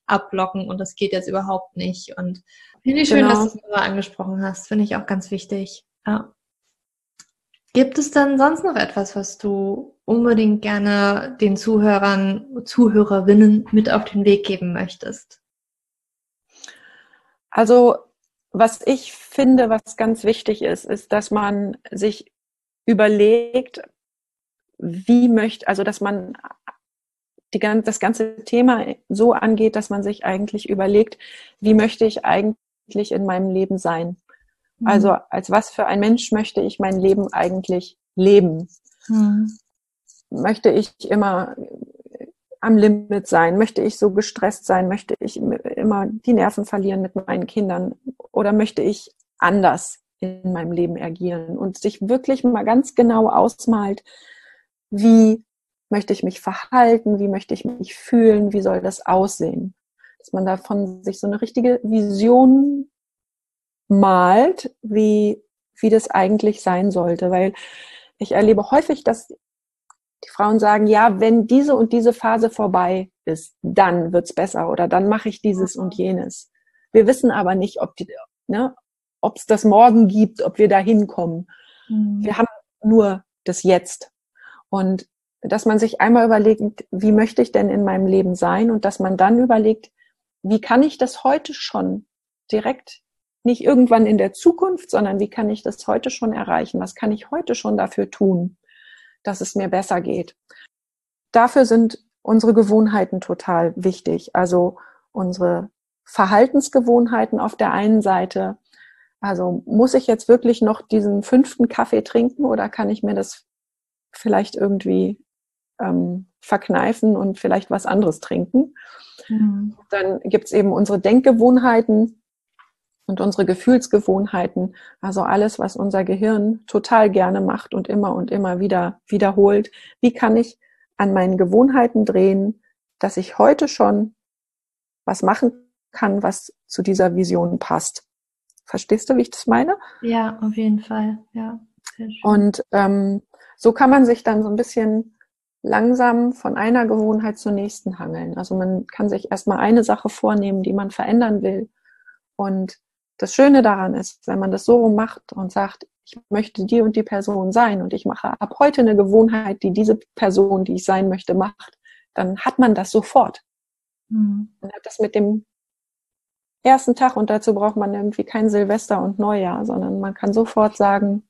abblocken und das geht jetzt überhaupt nicht. Und finde ich schön, genau. dass du es angesprochen hast. Finde ich auch ganz wichtig. Ja. Gibt es dann sonst noch etwas, was du unbedingt gerne den Zuhörern, Zuhörerinnen mit auf den Weg geben möchtest? Also, was ich finde, was ganz wichtig ist, ist, dass man sich überlegt, wie möchte, also dass man die, das ganze Thema so angeht, dass man sich eigentlich überlegt, wie möchte ich eigentlich in meinem Leben sein? Mhm. Also als was für ein Mensch möchte ich mein Leben eigentlich leben? Mhm. Möchte ich immer am Limit sein? Möchte ich so gestresst sein? Möchte ich immer die Nerven verlieren mit meinen Kindern? Oder möchte ich anders in meinem Leben agieren und sich wirklich mal ganz genau ausmalt, wie möchte ich mich verhalten, wie möchte ich mich fühlen, wie soll das aussehen. Dass man davon sich so eine richtige Vision malt, wie, wie das eigentlich sein sollte. Weil ich erlebe häufig, dass die Frauen sagen, ja, wenn diese und diese Phase vorbei ist, dann wird's besser oder dann mache ich dieses und jenes. Wir wissen aber nicht, ob die, ne, ob es das morgen gibt, ob wir da hinkommen. Mhm. Wir haben nur das Jetzt. Und dass man sich einmal überlegt, wie möchte ich denn in meinem Leben sein und dass man dann überlegt, wie kann ich das heute schon direkt, nicht irgendwann in der Zukunft, sondern wie kann ich das heute schon erreichen? Was kann ich heute schon dafür tun, dass es mir besser geht? Dafür sind unsere Gewohnheiten total wichtig. Also unsere Verhaltensgewohnheiten auf der einen Seite. Also muss ich jetzt wirklich noch diesen fünften Kaffee trinken oder kann ich mir das vielleicht irgendwie ähm, verkneifen und vielleicht was anderes trinken. Mhm. Dann gibt's eben unsere Denkgewohnheiten und unsere Gefühlsgewohnheiten, also alles, was unser Gehirn total gerne macht und immer und immer wieder wiederholt. Wie kann ich an meinen Gewohnheiten drehen, dass ich heute schon was machen kann, was zu dieser Vision passt? Verstehst du, wie ich das meine? Ja, auf jeden Fall. Ja. Und ähm, so kann man sich dann so ein bisschen langsam von einer Gewohnheit zur nächsten hangeln. Also man kann sich erstmal eine Sache vornehmen, die man verändern will. Und das Schöne daran ist, wenn man das so rum macht und sagt, ich möchte die und die Person sein und ich mache ab heute eine Gewohnheit, die diese Person, die ich sein möchte, macht, dann hat man das sofort. Mhm. Man hat das mit dem ersten Tag und dazu braucht man irgendwie kein Silvester und Neujahr, sondern man kann sofort sagen,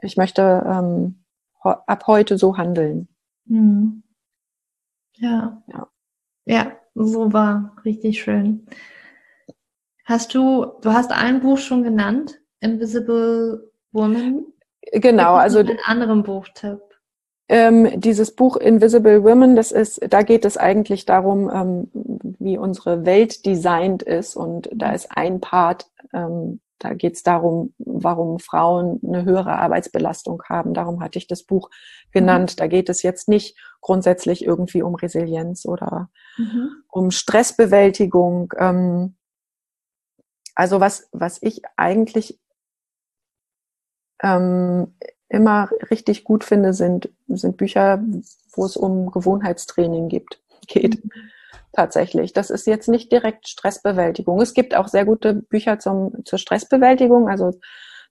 ich möchte ähm, ab heute so handeln. Mhm. Ja. ja. Ja, so war richtig schön. Hast du, du hast ein Buch schon genannt, Invisible Woman. Genau, also einen anderen Buchtipp. Ähm, dieses Buch Invisible Women, das ist, da geht es eigentlich darum, ähm, wie unsere Welt designt ist und da ist ein Part, ähm, da geht es darum, warum Frauen eine höhere Arbeitsbelastung haben. Darum hatte ich das Buch genannt. Mhm. Da geht es jetzt nicht grundsätzlich irgendwie um Resilienz oder mhm. um Stressbewältigung. Ähm, also was, was ich eigentlich ähm, immer richtig gut finde, sind, sind Bücher, wo es um Gewohnheitstraining gibt, geht. Mhm tatsächlich. Das ist jetzt nicht direkt Stressbewältigung. Es gibt auch sehr gute Bücher zum, zur Stressbewältigung. Also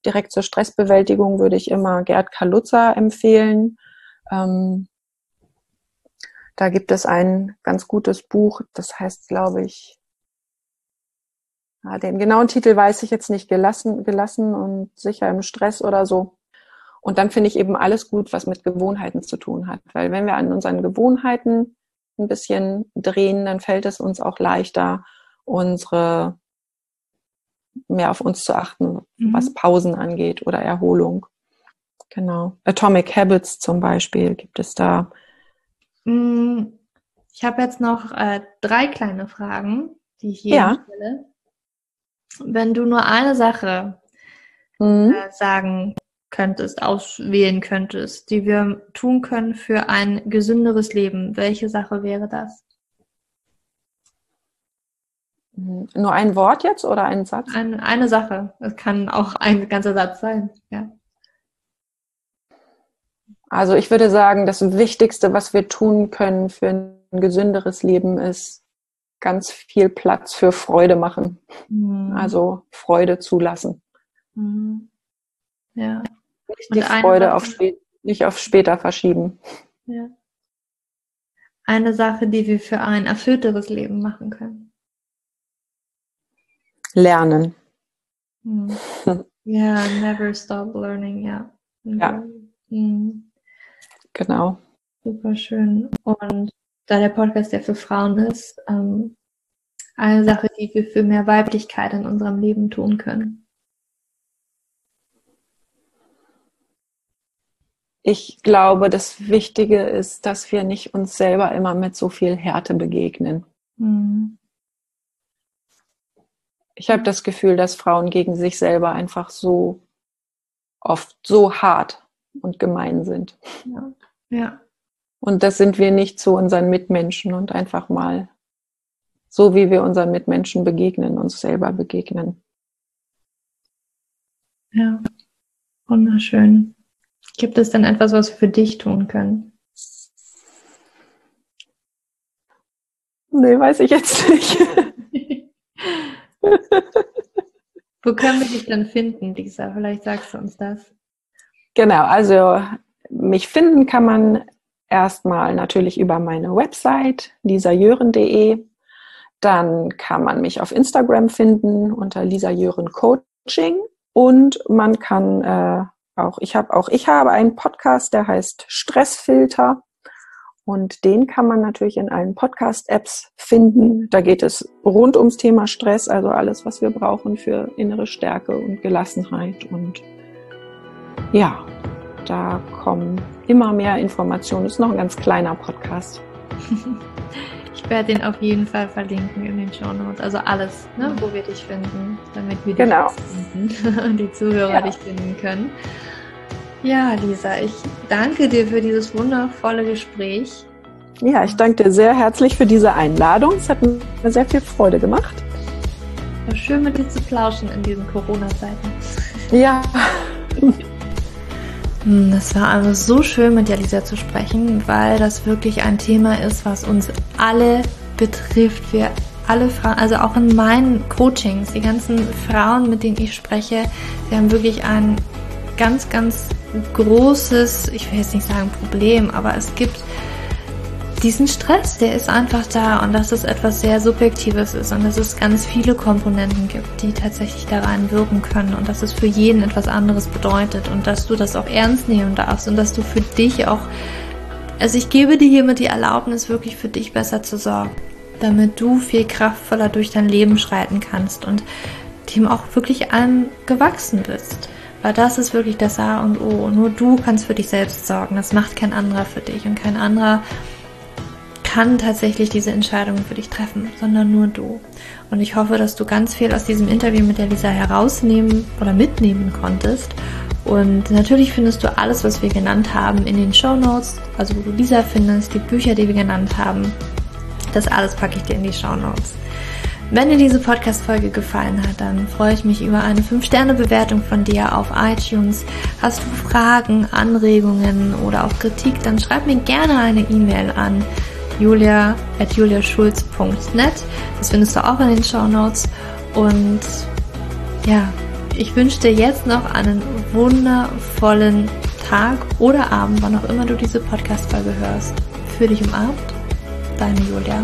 direkt zur Stressbewältigung würde ich immer Gerd Kaluza empfehlen. Ähm, da gibt es ein ganz gutes Buch, das heißt, glaube ich, ja, den genauen Titel weiß ich jetzt nicht, gelassen, gelassen und sicher im Stress oder so. Und dann finde ich eben alles gut, was mit Gewohnheiten zu tun hat. Weil wenn wir an unseren Gewohnheiten ein bisschen drehen, dann fällt es uns auch leichter, unsere mehr auf uns zu achten, mhm. was Pausen angeht oder Erholung. Genau. Atomic Habits zum Beispiel gibt es da. Mm, ich habe jetzt noch äh, drei kleine Fragen, die ich hier ja. stelle. Wenn du nur eine Sache mhm. äh, sagen könntest, auswählen könntest, die wir tun können für ein gesünderes Leben, welche Sache wäre das? Nur ein Wort jetzt oder ein Satz? Ein, eine Sache. Es kann auch ein ganzer Satz sein, ja. Also ich würde sagen, das Wichtigste, was wir tun können für ein gesünderes Leben, ist ganz viel Platz für Freude machen. Mhm. Also Freude zulassen. Mhm. Ja. Nicht die Freude auf, nicht auf später verschieben. Ja. Eine Sache, die wir für ein erfüllteres Leben machen können. Lernen. Hm. <laughs> Ja, never stop learning, ja. Ja. Hm. Genau. Super schön. Und da der Podcast ja für Frauen ist, ähm, eine Sache, die wir für mehr Weiblichkeit in unserem Leben tun können. Ich glaube, das Wichtige ist, dass wir nicht uns selber immer mit so viel Härte begegnen. Mhm. Ich habe das Gefühl, dass Frauen gegen sich selber einfach so oft so hart und gemein sind. Ja. ja. Und das sind wir nicht zu unseren Mitmenschen und einfach mal so, wie wir unseren Mitmenschen begegnen, uns selber begegnen. Ja, wunderschön. Gibt es denn etwas, was wir für dich tun können? Nee, weiß ich jetzt nicht. <laughs> Wo können wir dich denn finden, Lisa? Vielleicht sagst du uns das. Genau, also mich finden kann man erstmal natürlich über meine Website lisajören.de. Dann kann man mich auf Instagram finden unter Lisa Jören Coaching und man kann äh, auch, ich habe auch, ich habe einen Podcast, der heißt Stressfilter und den kann man natürlich in allen Podcast-Apps finden. Da geht es rund ums Thema Stress, also alles, was wir brauchen für innere Stärke und Gelassenheit. Und ja, da kommen immer mehr Informationen. Ist noch ein ganz kleiner Podcast. <laughs> Ich werde den auf jeden Fall verlinken in den Show Notes. Also alles, ne, wo wir dich finden, damit wir genau. dich finden <laughs> und die Zuhörer ja. dich finden können. Ja, Lisa, ich danke dir für dieses wundervolle Gespräch. Ja, ich danke dir sehr herzlich für diese Einladung. Es hat mir sehr viel Freude gemacht. War schön mit dir zu plauschen in diesen Corona-Zeiten. Ja. <laughs> Hm, es war also so schön mit dir, Lisa, zu sprechen, weil das wirklich ein Thema ist, was uns alle betrifft. Wir alle Frauen, also auch in meinen Coachings, die ganzen Frauen, mit denen ich spreche, wir haben wirklich ein ganz, ganz großes, ich will jetzt nicht sagen Problem, aber es gibt diesen Stress, der ist einfach da und dass es etwas sehr Subjektives ist und dass es ganz viele Komponenten gibt, die tatsächlich da rein wirken können und dass es für jeden etwas anderes bedeutet und dass du das auch ernst nehmen darfst und dass du für dich auch, also ich gebe dir hiermit die Erlaubnis, wirklich für dich besser zu sorgen, damit du viel kraftvoller durch dein Leben schreiten kannst und dem auch wirklich allem gewachsen bist. Weil das ist wirklich das A und O. Nur du kannst für dich selbst sorgen. Das macht kein anderer für dich. Und kein anderer kann tatsächlich diese Entscheidungen für dich treffen, sondern nur du. Und ich hoffe, dass du ganz viel aus diesem Interview mit der Lisa herausnehmen oder mitnehmen konntest. Und natürlich findest du alles, was wir genannt haben, in den Show Notes. Also wo du Lisa findest, die Bücher, die wir genannt haben. Das alles packe ich dir in die Show Notes. Wenn dir diese Podcast-Folge gefallen hat, dann freue ich mich über eine 5-Sterne-Bewertung von dir auf iTunes. Hast du Fragen, Anregungen oder auch Kritik, dann schreib mir gerne eine E-Mail an julia.juliaschulz.net. Das findest du auch in den Show Notes. Und ja, ich wünsche dir jetzt noch einen wundervollen Tag oder Abend, wann auch immer du diese Podcast-Folge hörst. Für dich umarmt, deine Julia.